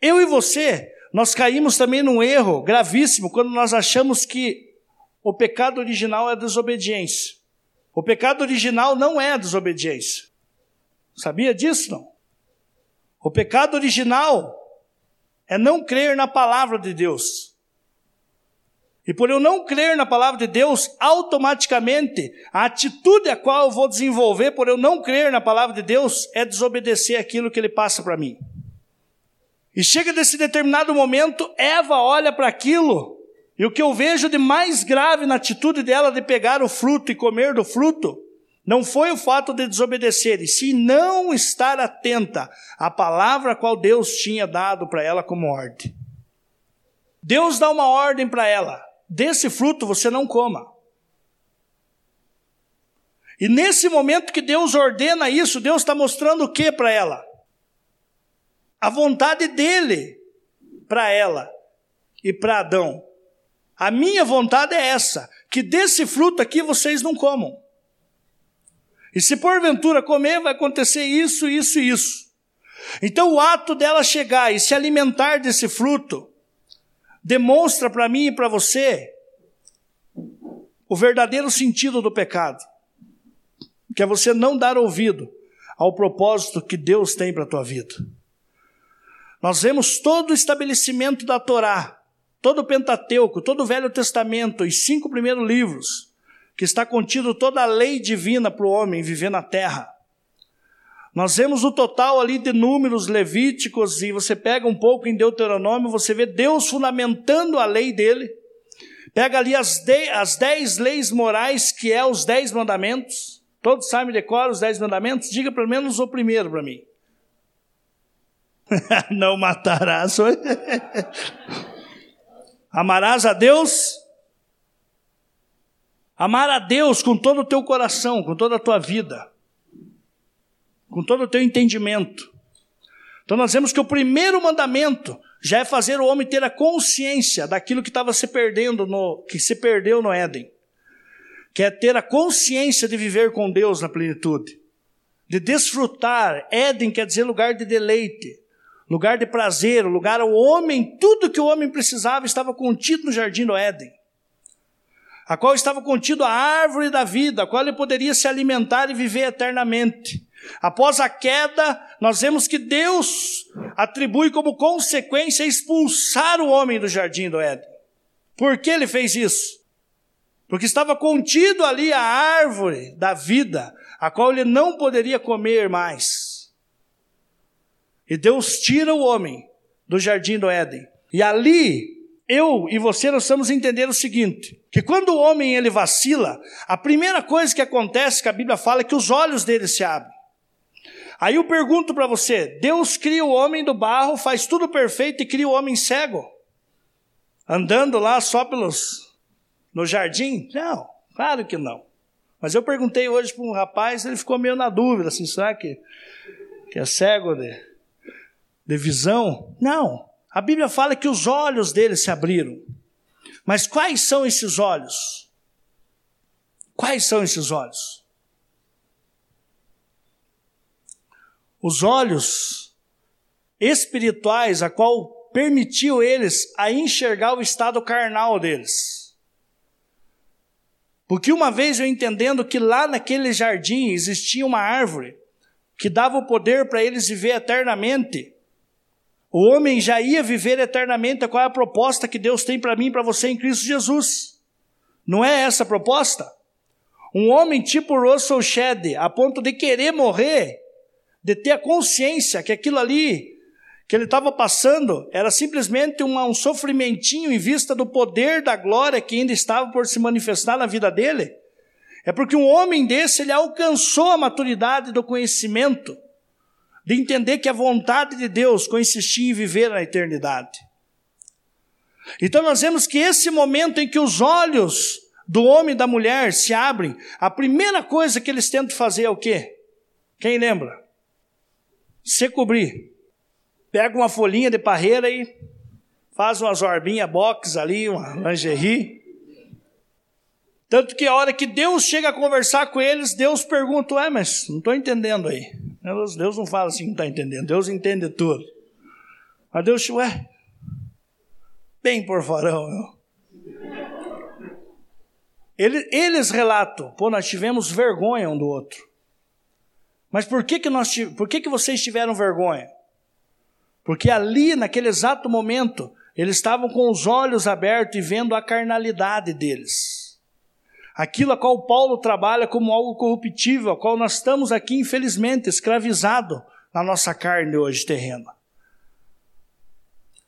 [SPEAKER 1] Eu e você nós caímos também num erro gravíssimo quando nós achamos que o pecado original é a desobediência. O pecado original não é a desobediência. Sabia disso, não? O pecado original é não crer na palavra de Deus. E por eu não crer na palavra de Deus, automaticamente a atitude a qual eu vou desenvolver por eu não crer na palavra de Deus é desobedecer aquilo que ele passa para mim. E chega desse determinado momento, Eva olha para aquilo, e o que eu vejo de mais grave na atitude dela de pegar o fruto e comer do fruto, não foi o fato de desobedecer, e sim não estar atenta à palavra qual Deus tinha dado para ela como ordem. Deus dá uma ordem para ela: desse fruto você não coma. E nesse momento que Deus ordena isso, Deus está mostrando o que para ela? a vontade dele para ela e para Adão. A minha vontade é essa: que desse fruto aqui vocês não comam. E se porventura comer, vai acontecer isso, isso e isso. Então o ato dela chegar e se alimentar desse fruto demonstra para mim e para você o verdadeiro sentido do pecado. Que é você não dar ouvido ao propósito que Deus tem para a tua vida. Nós vemos todo o estabelecimento da Torá, todo o Pentateuco, todo o Velho Testamento, os cinco primeiros livros, que está contido toda a lei divina para o homem viver na terra. Nós vemos o total ali de números levíticos, e você pega um pouco em Deuteronômio, você vê Deus fundamentando a lei dele. Pega ali as, de, as dez leis morais, que é os dez mandamentos. Todos sabem decorar os dez mandamentos? Diga pelo menos o primeiro para mim. Não matarás. Amarás a Deus. Amar a Deus com todo o teu coração, com toda a tua vida, com todo o teu entendimento. Então nós vemos que o primeiro mandamento já é fazer o homem ter a consciência daquilo que estava se perdendo no que se perdeu no Éden. Que é ter a consciência de viver com Deus na plenitude, de desfrutar. Éden quer dizer lugar de deleite lugar de prazer, o lugar ao homem, tudo que o homem precisava estava contido no jardim do Éden, a qual estava contido a árvore da vida, a qual ele poderia se alimentar e viver eternamente. Após a queda, nós vemos que Deus atribui como consequência expulsar o homem do jardim do Éden. Por que ele fez isso? Porque estava contido ali a árvore da vida, a qual ele não poderia comer mais. E Deus tira o homem do jardim do Éden. E ali, eu e você nós estamos entendendo o seguinte, que quando o homem ele vacila, a primeira coisa que acontece que a Bíblia fala é que os olhos dele se abrem. Aí eu pergunto para você, Deus cria o homem do barro, faz tudo perfeito e cria o homem cego? Andando lá só pelos no jardim? Não, claro que não. Mas eu perguntei hoje para um rapaz, ele ficou meio na dúvida, assim, será que, que é cego, né? de visão. Não. A Bíblia fala que os olhos dele se abriram. Mas quais são esses olhos? Quais são esses olhos? Os olhos espirituais, a qual permitiu eles a enxergar o estado carnal deles. Porque uma vez eu entendendo que lá naquele jardim existia uma árvore que dava o poder para eles viver eternamente, o homem já ia viver eternamente. Qual é a proposta que Deus tem para mim e para você em Cristo Jesus? Não é essa a proposta? Um homem tipo Russell Shedd, a ponto de querer morrer, de ter a consciência que aquilo ali que ele estava passando era simplesmente um, um sofrimentinho em vista do poder da glória que ainda estava por se manifestar na vida dele. É porque um homem desse ele alcançou a maturidade do conhecimento de entender que a vontade de Deus consistia em viver na eternidade. Então nós vemos que esse momento em que os olhos do homem e da mulher se abrem, a primeira coisa que eles tentam fazer é o quê? Quem lembra? Se cobrir. Pega uma folhinha de parreira e faz umas orbinhas box ali, uma lingerie. Tanto que a hora que Deus chega a conversar com eles, Deus pergunta: Ué, mas não estou entendendo aí. Deus, Deus não fala assim, não está entendendo. Deus entende tudo. Mas Deus, ué, bem por farão. Eles, eles relatam, pô, nós tivemos vergonha um do outro. Mas por que que, nós, por que que vocês tiveram vergonha? Porque ali, naquele exato momento, eles estavam com os olhos abertos e vendo a carnalidade deles aquilo a qual Paulo trabalha como algo corruptível, a qual nós estamos aqui, infelizmente, escravizado na nossa carne hoje terrena.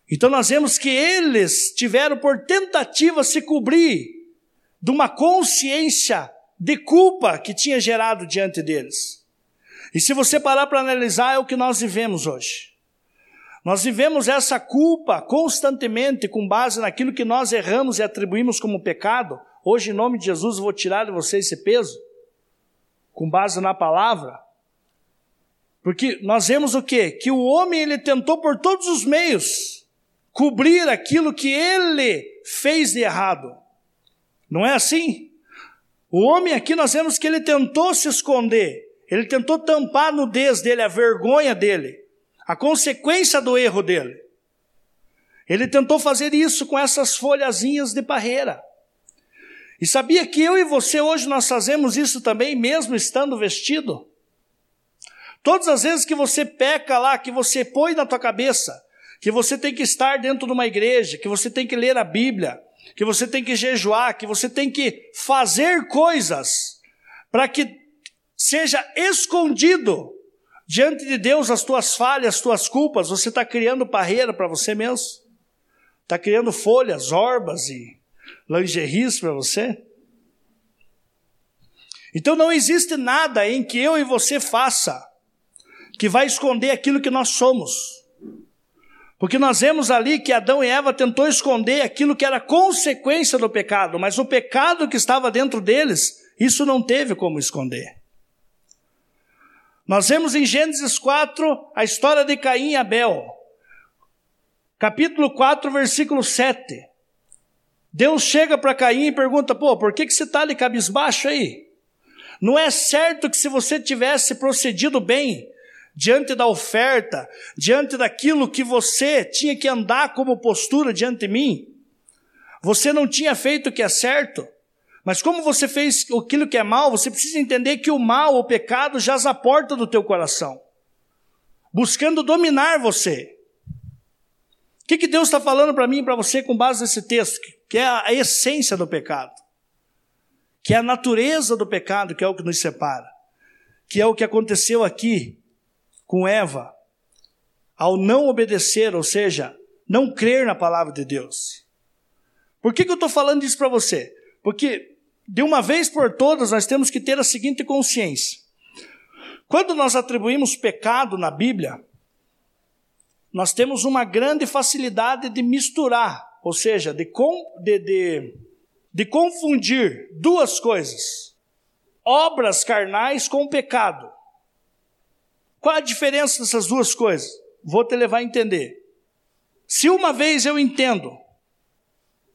[SPEAKER 1] Então nós vemos que eles tiveram por tentativa se cobrir de uma consciência de culpa que tinha gerado diante deles. E se você parar para analisar, é o que nós vivemos hoje. Nós vivemos essa culpa constantemente com base naquilo que nós erramos e atribuímos como pecado, Hoje, em nome de Jesus, eu vou tirar de você esse peso, com base na palavra. Porque nós vemos o quê? Que o homem ele tentou por todos os meios cobrir aquilo que ele fez de errado. Não é assim? O homem aqui nós vemos que ele tentou se esconder, ele tentou tampar a nudez dele, a vergonha dele, a consequência do erro dele. Ele tentou fazer isso com essas folhazinhas de parreira. E sabia que eu e você hoje nós fazemos isso também, mesmo estando vestido? Todas as vezes que você peca lá, que você põe na tua cabeça, que você tem que estar dentro de uma igreja, que você tem que ler a Bíblia, que você tem que jejuar, que você tem que fazer coisas para que seja escondido diante de Deus as tuas falhas, as tuas culpas, você está criando barreira para você mesmo? Está criando folhas, orbas e lingeries para você? Então não existe nada em que eu e você faça que vai esconder aquilo que nós somos. Porque nós vemos ali que Adão e Eva tentou esconder aquilo que era consequência do pecado, mas o pecado que estava dentro deles, isso não teve como esconder. Nós vemos em Gênesis 4 a história de Caim e Abel. Capítulo 4, versículo 7. Deus chega para Caim e pergunta: pô, por que, que você está ali cabisbaixo aí? Não é certo que se você tivesse procedido bem, diante da oferta, diante daquilo que você tinha que andar como postura diante de mim, você não tinha feito o que é certo, mas como você fez aquilo que é mal, você precisa entender que o mal, o pecado, jaz à porta do teu coração, buscando dominar você. Que, que Deus está falando para mim e para você com base nesse texto? Que é a essência do pecado, que é a natureza do pecado, que é o que nos separa, que é o que aconteceu aqui com Eva ao não obedecer, ou seja, não crer na palavra de Deus. Por que, que eu estou falando isso para você? Porque, de uma vez por todas, nós temos que ter a seguinte consciência. Quando nós atribuímos pecado na Bíblia, nós temos uma grande facilidade de misturar, ou seja, de, com, de, de, de confundir duas coisas: obras carnais com pecado. Qual a diferença dessas duas coisas? Vou te levar a entender. Se uma vez eu entendo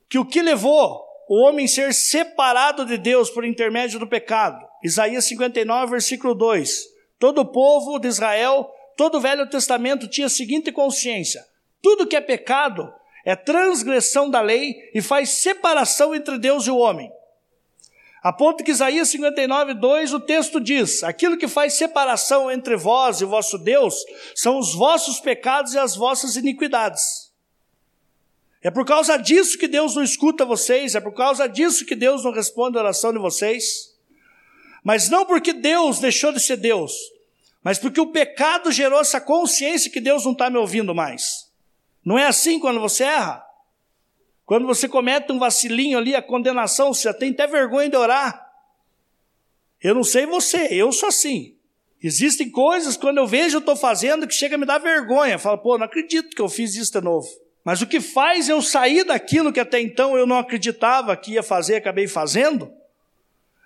[SPEAKER 1] que o que levou o homem a ser separado de Deus por intermédio do pecado, Isaías 59, versículo 2, todo o povo de Israel, todo o Velho Testamento tinha a seguinte consciência: tudo que é pecado é transgressão da lei e faz separação entre Deus e o homem. A ponto que Isaías 59, 2, o texto diz: Aquilo que faz separação entre vós e vosso Deus são os vossos pecados e as vossas iniquidades. É por causa disso que Deus não escuta vocês, é por causa disso que Deus não responde a oração de vocês. Mas não porque Deus deixou de ser Deus, mas porque o pecado gerou essa consciência que Deus não está me ouvindo mais. Não é assim quando você erra? Quando você comete um vacilinho ali, a condenação, você tem até vergonha de orar. Eu não sei você, eu sou assim. Existem coisas, quando eu vejo eu estou fazendo, que chega a me dar vergonha. Falo, pô, não acredito que eu fiz isso de novo. Mas o que faz eu sair daquilo que até então eu não acreditava que ia fazer, acabei fazendo,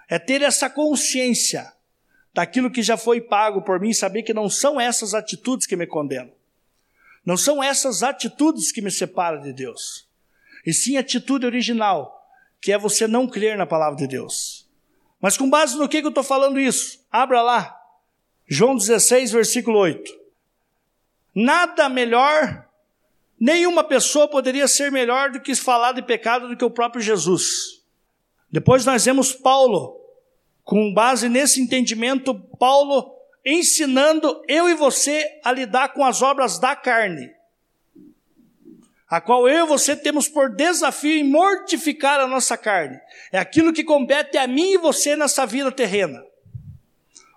[SPEAKER 1] é ter essa consciência daquilo que já foi pago por mim, saber que não são essas atitudes que me condenam. Não são essas atitudes que me separam de Deus e sim a atitude original, que é você não crer na palavra de Deus. Mas com base no que, que eu estou falando isso? Abra lá, João 16, versículo 8. Nada melhor, nenhuma pessoa poderia ser melhor do que falar de pecado do que o próprio Jesus. Depois nós vemos Paulo, com base nesse entendimento, Paulo ensinando eu e você a lidar com as obras da carne a qual eu e você temos por desafio em mortificar a nossa carne. É aquilo que compete a mim e você nessa vida terrena.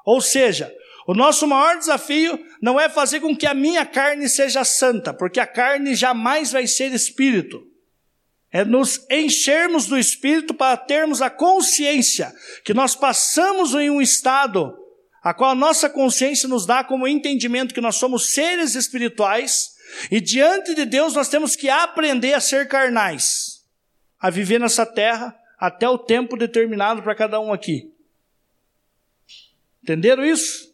[SPEAKER 1] Ou seja, o nosso maior desafio não é fazer com que a minha carne seja santa, porque a carne jamais vai ser espírito. É nos enchermos do espírito para termos a consciência que nós passamos em um estado a qual a nossa consciência nos dá como entendimento que nós somos seres espirituais e diante de Deus nós temos que aprender a ser carnais, a viver nessa terra até o tempo determinado para cada um aqui. Entenderam isso?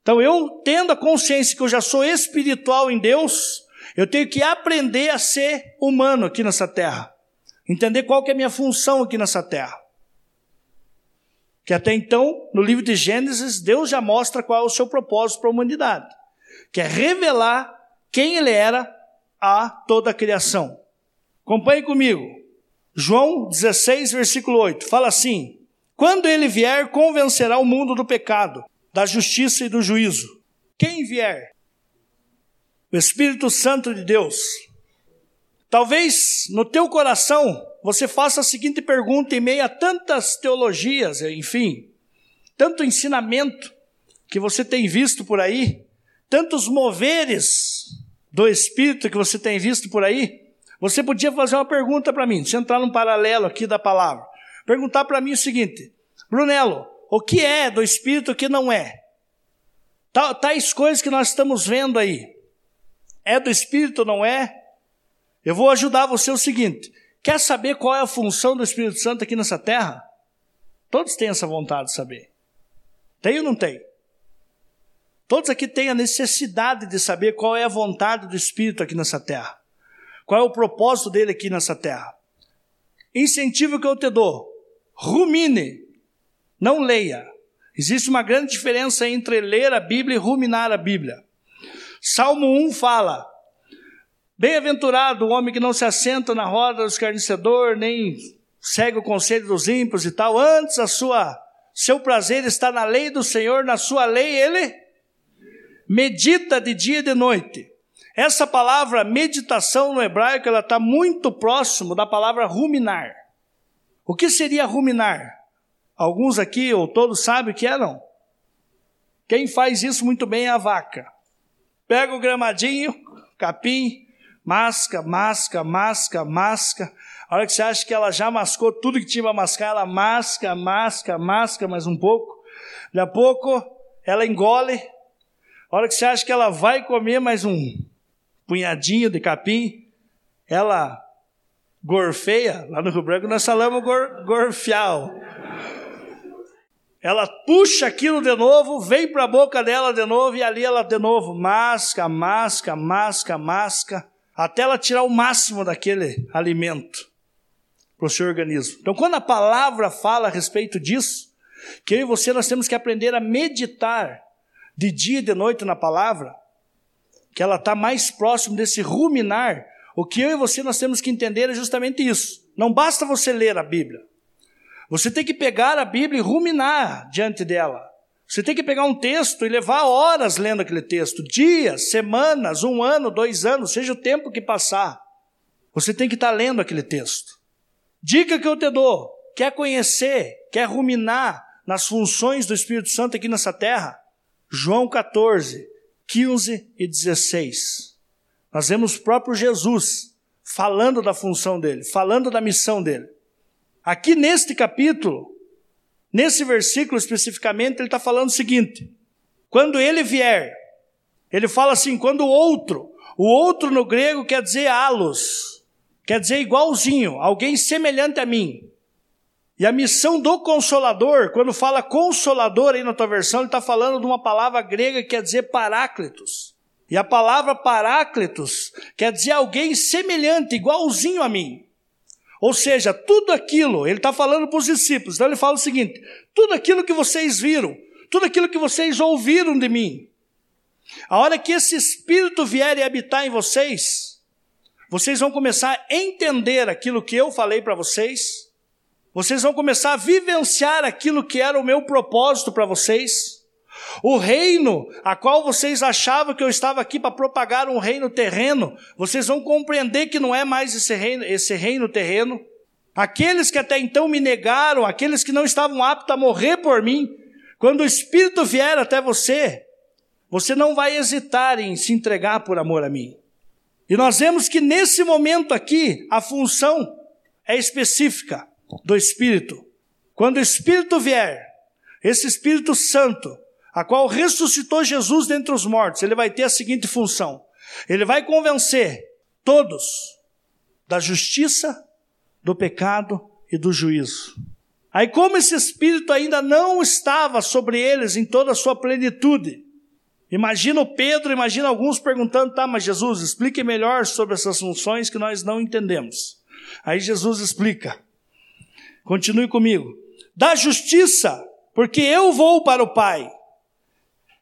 [SPEAKER 1] Então eu tendo a consciência que eu já sou espiritual em Deus, eu tenho que aprender a ser humano aqui nessa terra. Entender qual que é a minha função aqui nessa terra. Que até então, no livro de Gênesis, Deus já mostra qual é o seu propósito para a humanidade. Que é revelar quem ele era a toda a criação. Acompanhe comigo. João 16, versículo 8, fala assim: Quando ele vier, convencerá o mundo do pecado, da justiça e do juízo. Quem vier? O Espírito Santo de Deus. Talvez no teu coração você faça a seguinte pergunta em meio a tantas teologias, enfim, tanto ensinamento que você tem visto por aí, tantos moveres do Espírito que você tem visto por aí. Você podia fazer uma pergunta para mim, eu entrar num paralelo aqui da palavra. Perguntar para mim o seguinte: Brunello, o que é do Espírito que não é? Tais coisas que nós estamos vendo aí, é do Espírito não é? Eu vou ajudar você o seguinte: quer saber qual é a função do Espírito Santo aqui nessa terra? Todos têm essa vontade de saber. Tem ou não tem? Todos aqui têm a necessidade de saber qual é a vontade do Espírito aqui nessa terra. Qual é o propósito dele aqui nessa terra? Incentivo que eu te dou: rumine, não leia. Existe uma grande diferença entre ler a Bíblia e ruminar a Bíblia. Salmo 1 fala: Bem-aventurado o homem que não se assenta na roda do escarnecedor, nem segue o conselho dos ímpios e tal. Antes a sua seu prazer está na lei do Senhor, na sua lei ele medita de dia e de noite. Essa palavra meditação no hebraico, ela está muito próximo da palavra ruminar. O que seria ruminar? Alguns aqui, ou todos sabem o que é, não? Quem faz isso muito bem é a vaca. Pega o gramadinho, capim, masca, masca, masca, masca. A hora que você acha que ela já mascou tudo que tinha para mascar, ela masca, masca, masca mais um pouco. Daqui a pouco ela engole. A hora que você acha que ela vai comer mais um punhadinho de capim, ela gorfeia, lá no Rio Branco nós falamos gor, gorfial. Ela puxa aquilo de novo, vem para a boca dela de novo e ali ela de novo masca, masca, masca, masca, até ela tirar o máximo daquele alimento para o seu organismo. Então, quando a palavra fala a respeito disso, que eu e você nós temos que aprender a meditar de dia e de noite na palavra, que ela está mais próximo desse ruminar, o que eu e você nós temos que entender é justamente isso. Não basta você ler a Bíblia. Você tem que pegar a Bíblia e ruminar diante dela. Você tem que pegar um texto e levar horas lendo aquele texto, dias, semanas, um ano, dois anos, seja o tempo que passar. Você tem que estar tá lendo aquele texto. Dica que eu te dou: quer conhecer, quer ruminar nas funções do Espírito Santo aqui nessa terra? João 14, 15 e 16. Nós vemos o próprio Jesus falando da função dele, falando da missão dele. Aqui neste capítulo, nesse versículo especificamente, ele está falando o seguinte: quando ele vier, ele fala assim, quando o outro, o outro no grego quer dizer alos, quer dizer igualzinho, alguém semelhante a mim. E a missão do consolador, quando fala consolador aí na tua versão, ele está falando de uma palavra grega que quer dizer paráclitos. E a palavra paráclitos quer dizer alguém semelhante, igualzinho a mim. Ou seja, tudo aquilo, ele está falando para os discípulos, então ele fala o seguinte: tudo aquilo que vocês viram, tudo aquilo que vocês ouviram de mim, a hora que esse Espírito vier e habitar em vocês, vocês vão começar a entender aquilo que eu falei para vocês, vocês vão começar a vivenciar aquilo que era o meu propósito para vocês. O reino a qual vocês achavam que eu estava aqui para propagar um reino terreno, vocês vão compreender que não é mais esse reino, esse reino terreno. Aqueles que até então me negaram, aqueles que não estavam aptos a morrer por mim, quando o Espírito vier até você, você não vai hesitar em se entregar por amor a mim. E nós vemos que nesse momento aqui, a função é específica do Espírito. Quando o Espírito vier, esse Espírito Santo, a qual ressuscitou Jesus dentre os mortos, ele vai ter a seguinte função: ele vai convencer todos da justiça, do pecado e do juízo. Aí, como esse Espírito ainda não estava sobre eles em toda a sua plenitude, imagina o Pedro, imagina alguns perguntando, tá, mas Jesus, explique melhor sobre essas funções que nós não entendemos. Aí Jesus explica. Continue comigo. Da justiça, porque eu vou para o Pai,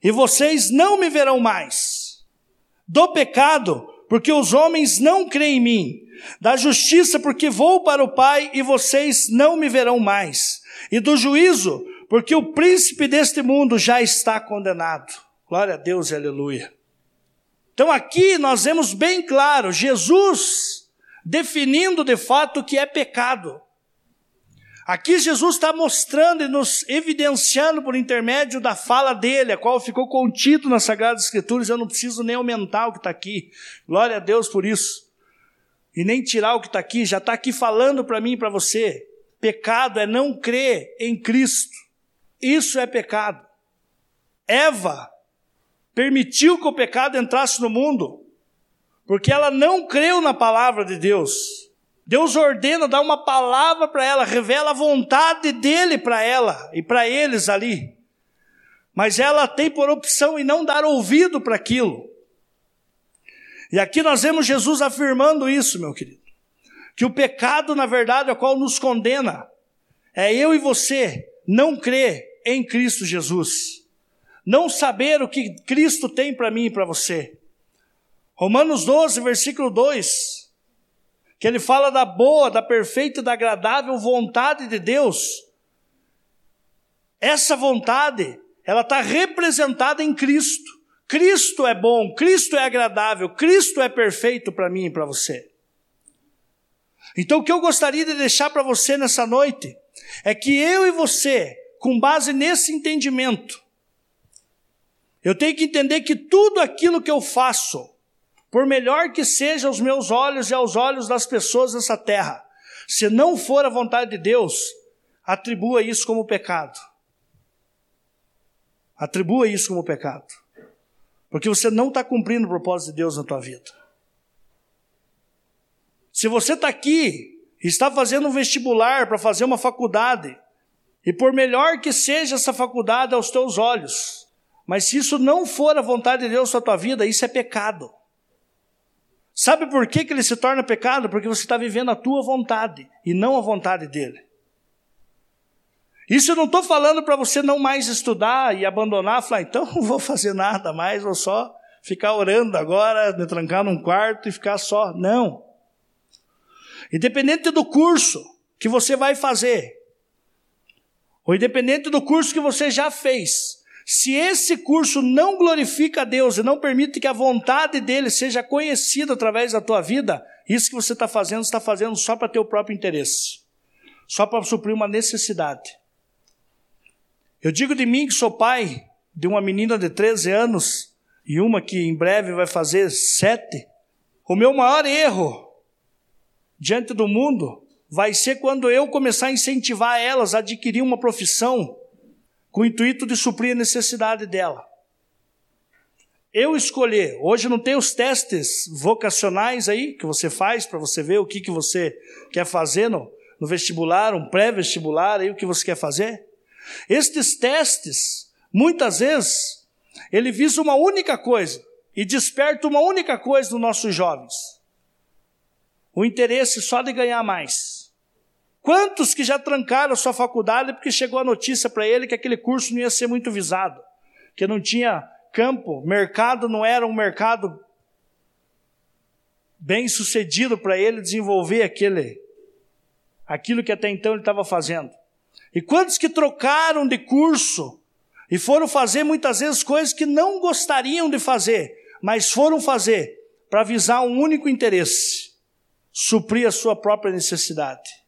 [SPEAKER 1] e vocês não me verão mais. Do pecado, porque os homens não creem em mim, da justiça, porque vou para o Pai e vocês não me verão mais, e do juízo, porque o príncipe deste mundo já está condenado. Glória a Deus aleluia. Então aqui nós vemos bem claro Jesus definindo de fato o que é pecado. Aqui Jesus está mostrando e nos evidenciando por intermédio da fala dele, a qual ficou contido nas Sagradas Escrituras, eu não preciso nem aumentar o que está aqui. Glória a Deus por isso. E nem tirar o que está aqui, já está aqui falando para mim e para você. Pecado é não crer em Cristo. Isso é pecado. Eva permitiu que o pecado entrasse no mundo, porque ela não creu na palavra de Deus. Deus ordena, dá uma palavra para ela, revela a vontade dele para ela e para eles ali. Mas ela tem por opção em não dar ouvido para aquilo. E aqui nós vemos Jesus afirmando isso, meu querido. Que o pecado, na verdade, a qual nos condena, é eu e você não crer em Cristo Jesus. Não saber o que Cristo tem para mim e para você. Romanos 12, versículo 2 que ele fala da boa, da perfeita e da agradável vontade de Deus. Essa vontade, ela está representada em Cristo. Cristo é bom, Cristo é agradável, Cristo é perfeito para mim e para você. Então, o que eu gostaria de deixar para você nessa noite é que eu e você, com base nesse entendimento, eu tenho que entender que tudo aquilo que eu faço, por melhor que seja aos meus olhos e aos olhos das pessoas nessa terra, se não for a vontade de Deus, atribua isso como pecado. Atribua isso como pecado. Porque você não está cumprindo o propósito de Deus na tua vida. Se você está aqui, está fazendo um vestibular para fazer uma faculdade, e por melhor que seja essa faculdade aos teus olhos, mas se isso não for a vontade de Deus na tua vida, isso é pecado. Sabe por que, que ele se torna pecado? Porque você está vivendo a tua vontade e não a vontade dele. Isso eu não estou falando para você não mais estudar e abandonar, falar, então não vou fazer nada mais, vou só ficar orando agora, me trancar num quarto e ficar só. Não. Independente do curso que você vai fazer, ou independente do curso que você já fez, se esse curso não glorifica a Deus e não permite que a vontade dele seja conhecida através da tua vida, isso que você está fazendo, está fazendo só para ter o próprio interesse, só para suprir uma necessidade. Eu digo de mim que sou pai de uma menina de 13 anos e uma que em breve vai fazer sete. O meu maior erro diante do mundo vai ser quando eu começar a incentivar elas a adquirir uma profissão com o intuito de suprir a necessidade dela. Eu escolher, hoje não tem os testes vocacionais aí que você faz para você ver o que, que você quer fazer no, no vestibular, um pré-vestibular, aí o que você quer fazer. Estes testes, muitas vezes, ele visa uma única coisa e desperta uma única coisa nos nossos jovens: o interesse só de ganhar mais. Quantos que já trancaram sua faculdade porque chegou a notícia para ele que aquele curso não ia ser muito visado, que não tinha campo, mercado não era um mercado bem sucedido para ele desenvolver aquele aquilo que até então ele estava fazendo. E quantos que trocaram de curso e foram fazer muitas vezes coisas que não gostariam de fazer, mas foram fazer para visar um único interesse: suprir a sua própria necessidade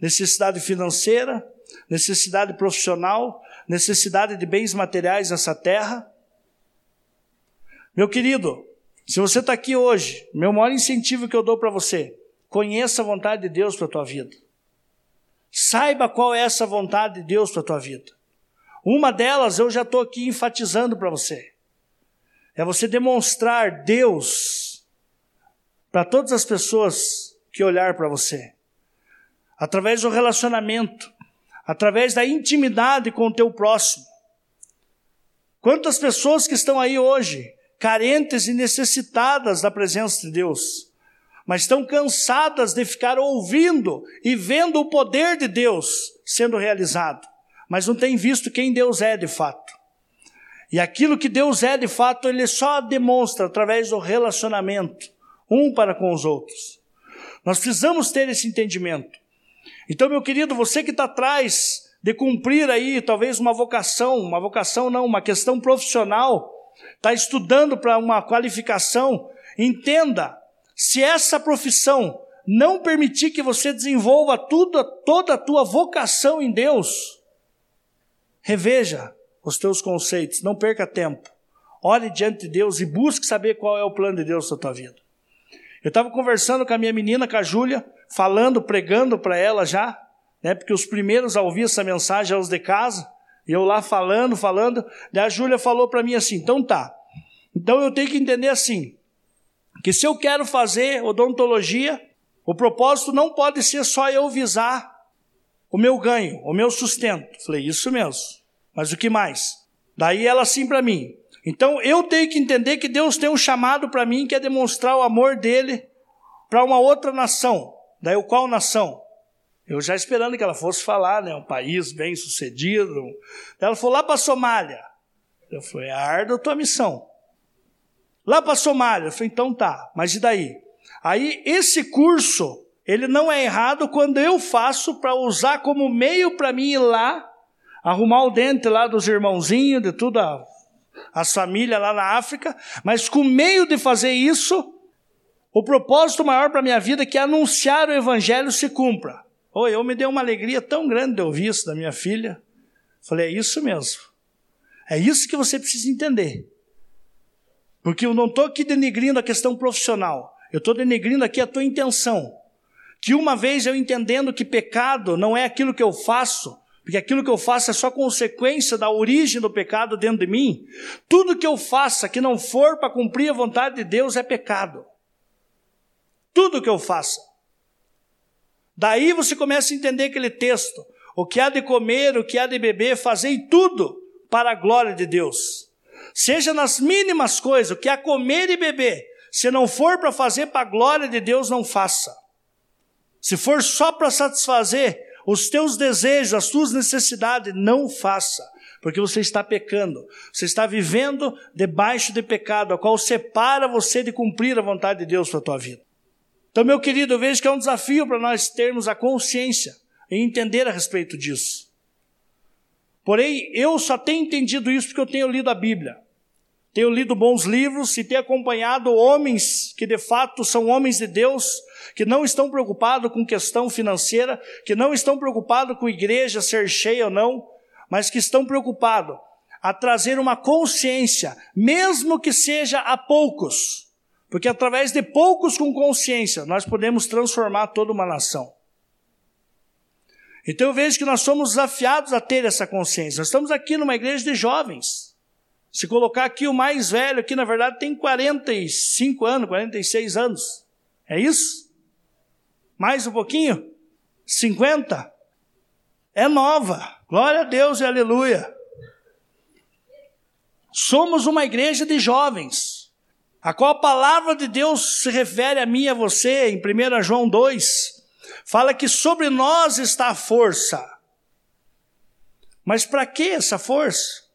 [SPEAKER 1] necessidade financeira, necessidade profissional, necessidade de bens materiais nessa terra. Meu querido, se você está aqui hoje, meu maior incentivo que eu dou para você, conheça a vontade de Deus para a tua vida. Saiba qual é essa vontade de Deus para a tua vida. Uma delas eu já estou aqui enfatizando para você. É você demonstrar Deus para todas as pessoas que olhar para você através do relacionamento, através da intimidade com o teu próximo. Quantas pessoas que estão aí hoje, carentes e necessitadas da presença de Deus, mas estão cansadas de ficar ouvindo e vendo o poder de Deus sendo realizado, mas não têm visto quem Deus é de fato. E aquilo que Deus é, de fato, ele só demonstra através do relacionamento, um para com os outros. Nós precisamos ter esse entendimento. Então, meu querido, você que está atrás de cumprir aí talvez uma vocação, uma vocação não, uma questão profissional, está estudando para uma qualificação, entenda, se essa profissão não permitir que você desenvolva tudo, toda a tua vocação em Deus, reveja os teus conceitos, não perca tempo. Ore diante de Deus e busque saber qual é o plano de Deus na tua vida. Eu estava conversando com a minha menina, com a Júlia, falando, pregando para ela já, né, porque os primeiros a ouvir essa mensagem eram os de casa, e eu lá falando, falando, daí a Júlia falou para mim assim, então tá, então eu tenho que entender assim, que se eu quero fazer odontologia, o propósito não pode ser só eu visar o meu ganho, o meu sustento. Falei, isso mesmo. Mas o que mais? Daí ela assim para mim. Então eu tenho que entender que Deus tem um chamado para mim que é demonstrar o amor dele para uma outra nação. Daí o qual nação? Eu já esperando que ela fosse falar, né? Um país bem sucedido. Ela falou lá para Somália. Eu falei, arda a tua missão. Lá para Somália. Eu falei, então tá, mas e daí? Aí esse curso, ele não é errado quando eu faço para usar como meio para mim ir lá, arrumar o dente lá dos irmãozinhos, de toda as famílias lá na África, mas com meio de fazer isso, o propósito maior para a minha vida é que anunciar o evangelho se cumpra. Oi, eu me dei uma alegria tão grande de ouvir isso da minha filha. Falei, é isso mesmo. É isso que você precisa entender. Porque eu não estou aqui denigrindo a questão profissional. Eu estou denegrindo aqui a tua intenção. Que uma vez eu entendendo que pecado não é aquilo que eu faço, porque aquilo que eu faço é só consequência da origem do pecado dentro de mim, tudo que eu faça que não for para cumprir a vontade de Deus é pecado. Tudo que eu faça. Daí você começa a entender aquele texto: o que há de comer, o que há de beber, fazei tudo para a glória de Deus. Seja nas mínimas coisas, o que há comer e beber, se não for para fazer para a glória de Deus, não faça. Se for só para satisfazer os teus desejos, as tuas necessidades, não faça, porque você está pecando. Você está vivendo debaixo de pecado, a qual separa você de cumprir a vontade de Deus para a tua vida. Então, meu querido, eu vejo que é um desafio para nós termos a consciência e entender a respeito disso. Porém, eu só tenho entendido isso porque eu tenho lido a Bíblia tenho lido bons livros e tenho acompanhado homens que de fato são homens de Deus, que não estão preocupados com questão financeira, que não estão preocupados com igreja ser cheia ou não, mas que estão preocupados a trazer uma consciência, mesmo que seja a poucos, porque através de poucos com consciência nós podemos transformar toda uma nação. Então eu vejo que nós somos desafiados a ter essa consciência. Nós estamos aqui numa igreja de jovens. Se colocar aqui o mais velho, aqui na verdade tem 45 anos, 46 anos. É isso? Mais um pouquinho? 50? É nova. Glória a Deus e aleluia. Somos uma igreja de jovens, a qual a palavra de Deus se refere a mim e a você, em 1 João 2, fala que sobre nós está a força. Mas para que essa força?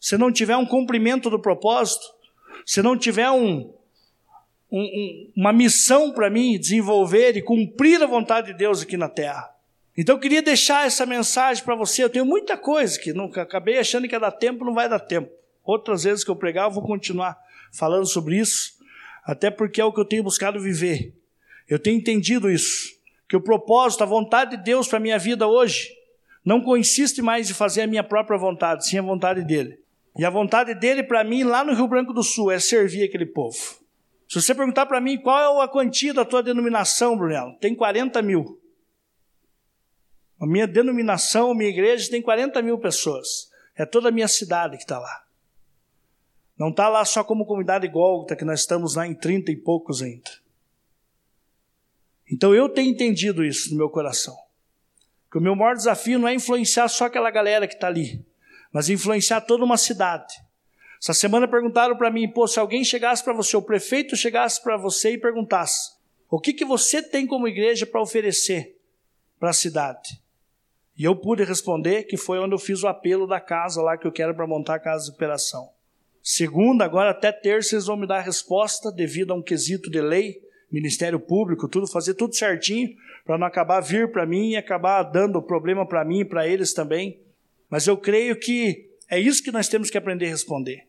[SPEAKER 1] se não tiver um cumprimento do propósito, se não tiver um, um, uma missão para mim desenvolver e cumprir a vontade de Deus aqui na terra. Então eu queria deixar essa mensagem para você. Eu tenho muita coisa que nunca acabei achando que ia dar tempo, não vai dar tempo. Outras vezes que eu pregar, eu vou continuar falando sobre isso, até porque é o que eu tenho buscado viver. Eu tenho entendido isso, que o propósito, a vontade de Deus para a minha vida hoje, não consiste mais em fazer a minha própria vontade, sim a vontade dele. E a vontade dele para mim, lá no Rio Branco do Sul, é servir aquele povo. Se você perguntar para mim qual é a quantia da tua denominação, Brunello, tem 40 mil. A minha denominação, a minha igreja tem 40 mil pessoas. É toda a minha cidade que está lá. Não está lá só como comunidade Gólgota, que nós estamos lá em 30 e poucos ainda. Então eu tenho entendido isso no meu coração. Que o meu maior desafio não é influenciar só aquela galera que está ali mas influenciar toda uma cidade. Essa semana perguntaram para mim, pô, se alguém chegasse para você, o prefeito chegasse para você e perguntasse: o que, que você tem como igreja para oferecer para a cidade? E eu pude responder que foi onde eu fiz o apelo da casa lá que eu quero para montar a casa de operação. Segunda, agora até terça eles vão me dar a resposta devido a um quesito de lei, Ministério Público, tudo, fazer tudo certinho, para não acabar vir para mim e acabar dando problema para mim e para eles também. Mas eu creio que é isso que nós temos que aprender a responder.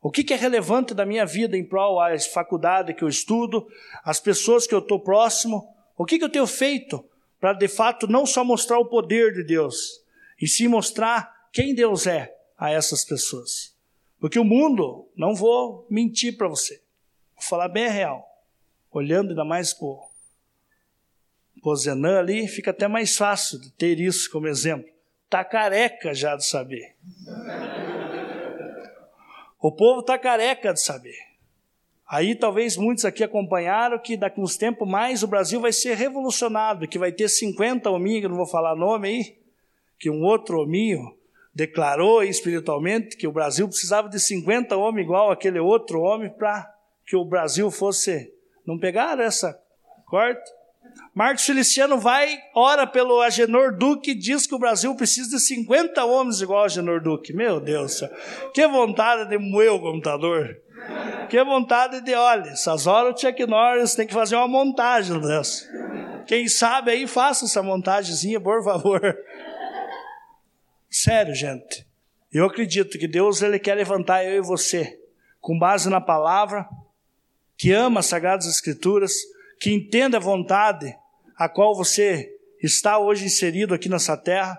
[SPEAKER 1] O que, que é relevante da minha vida em prol à faculdade que eu estudo, as pessoas que eu estou próximo? O que, que eu tenho feito para, de fato, não só mostrar o poder de Deus, e sim mostrar quem Deus é a essas pessoas? Porque o mundo, não vou mentir para você, vou falar bem real, olhando ainda mais para o Zenan ali, fica até mais fácil de ter isso como exemplo. Está careca já de saber. O povo está careca de saber. Aí talvez muitos aqui acompanharam que daqui uns tempos mais o Brasil vai ser revolucionado, que vai ter 50 hominhos, não vou falar nome aí, que um outro hominho declarou espiritualmente que o Brasil precisava de 50 homens igual aquele outro homem para que o Brasil fosse. Não pegaram essa corte? Marcos Feliciano vai, ora pelo Agenor Duque, diz que o Brasil precisa de 50 homens igual a Agenor Duque. Meu Deus. Que vontade de moer o computador. Que vontade de, olha, essas horas o Chuck Norris tem que fazer uma montagem dessa. Quem sabe aí faça essa montagemzinha, por favor. Sério, gente. Eu acredito que Deus ele quer levantar eu e você com base na palavra, que ama as sagradas escrituras, que entenda a vontade a qual você está hoje inserido aqui nessa terra,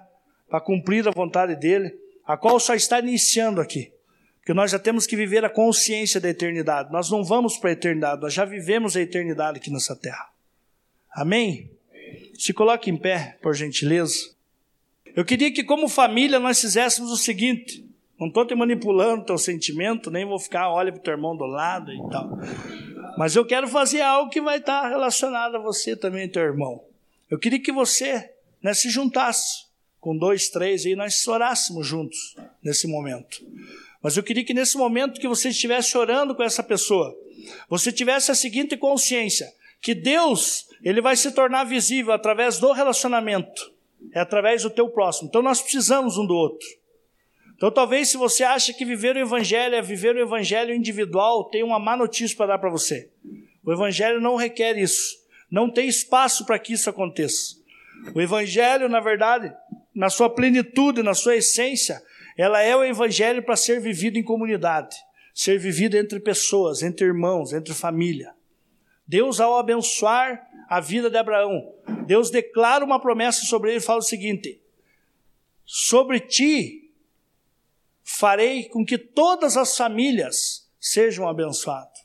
[SPEAKER 1] para cumprir a vontade dele, a qual só está iniciando aqui. Porque nós já temos que viver a consciência da eternidade. Nós não vamos para a eternidade, nós já vivemos a eternidade aqui nessa terra. Amém? Se coloque em pé, por gentileza. Eu queria que, como família, nós fizéssemos o seguinte: não estou te manipulando teu sentimento, nem vou ficar, olha para o teu irmão do lado e tal. Mas eu quero fazer algo que vai estar relacionado a você também, teu irmão. Eu queria que você né, se juntasse com dois, três e nós orássemos juntos nesse momento. Mas eu queria que nesse momento que você estivesse orando com essa pessoa, você tivesse a seguinte consciência: que Deus ele vai se tornar visível através do relacionamento, é através do teu próximo. Então nós precisamos um do outro. Então, talvez se você acha que viver o Evangelho é viver o Evangelho individual, tem uma má notícia para dar para você. O Evangelho não requer isso. Não tem espaço para que isso aconteça. O Evangelho, na verdade, na sua plenitude, na sua essência, ela é o Evangelho para ser vivido em comunidade, ser vivido entre pessoas, entre irmãos, entre família. Deus, ao abençoar a vida de Abraão, Deus declara uma promessa sobre ele e fala o seguinte: Sobre ti farei com que todas as famílias sejam abençoadas.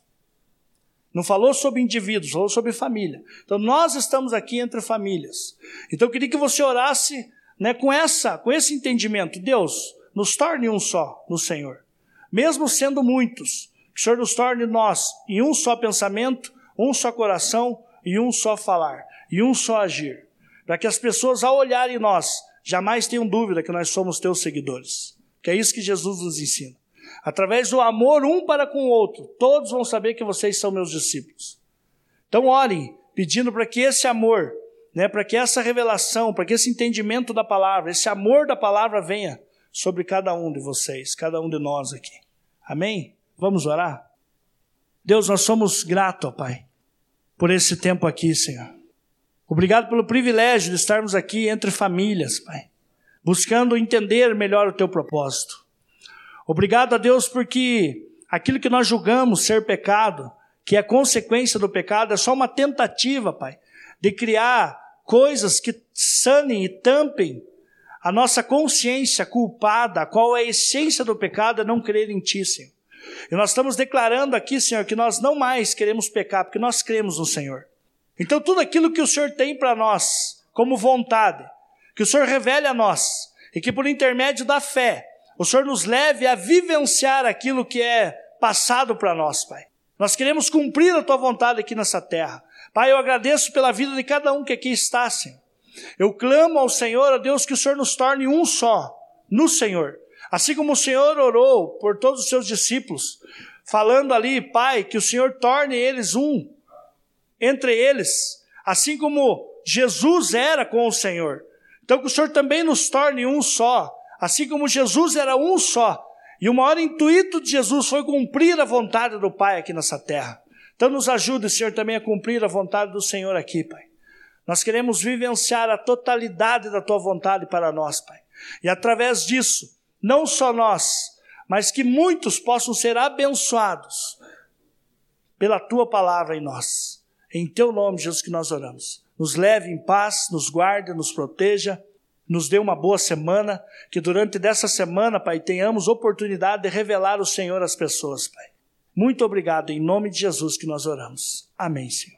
[SPEAKER 1] Não falou sobre indivíduos, falou sobre família. Então nós estamos aqui entre famílias. Então eu queria que você orasse né, com essa, com esse entendimento. Deus, nos torne um só no Senhor. Mesmo sendo muitos, que o Senhor nos torne nós em um só pensamento, um só coração e um só falar, e um só agir. Para que as pessoas, ao olharem nós, jamais tenham dúvida que nós somos teus seguidores. Que é isso que Jesus nos ensina. Através do amor um para com o outro, todos vão saber que vocês são meus discípulos. Então orem, pedindo para que esse amor, né, para que essa revelação, para que esse entendimento da palavra, esse amor da palavra venha sobre cada um de vocês, cada um de nós aqui. Amém? Vamos orar? Deus, nós somos gratos, Pai, por esse tempo aqui, Senhor. Obrigado pelo privilégio de estarmos aqui entre famílias, Pai buscando entender melhor o teu propósito. Obrigado a Deus porque aquilo que nós julgamos ser pecado, que é consequência do pecado, é só uma tentativa, Pai, de criar coisas que sanem e tampem a nossa consciência culpada, a qual é a essência do pecado, é não crer em Ti, Senhor. E nós estamos declarando aqui, Senhor, que nós não mais queremos pecar, porque nós cremos no Senhor. Então, tudo aquilo que o Senhor tem para nós, como vontade, que o Senhor revele a nós e que por intermédio da fé o Senhor nos leve a vivenciar aquilo que é passado para nós, Pai. Nós queremos cumprir a tua vontade aqui nessa terra. Pai, eu agradeço pela vida de cada um que aqui está, Senhor. Eu clamo ao Senhor, a Deus, que o Senhor nos torne um só no Senhor. Assim como o Senhor orou por todos os seus discípulos, falando ali, Pai, que o Senhor torne eles um entre eles, assim como Jesus era com o Senhor. Então, que o Senhor também nos torne um só, assim como Jesus era um só. E o maior intuito de Jesus foi cumprir a vontade do Pai aqui nessa terra. Então, nos ajude, Senhor, também a cumprir a vontade do Senhor aqui, Pai. Nós queremos vivenciar a totalidade da tua vontade para nós, Pai. E através disso, não só nós, mas que muitos possam ser abençoados pela tua palavra em nós. Em teu nome, Jesus, que nós oramos. Nos leve em paz, nos guarde, nos proteja, nos dê uma boa semana, que durante dessa semana, Pai, tenhamos oportunidade de revelar o Senhor às pessoas, Pai. Muito obrigado, em nome de Jesus que nós oramos. Amém, Senhor.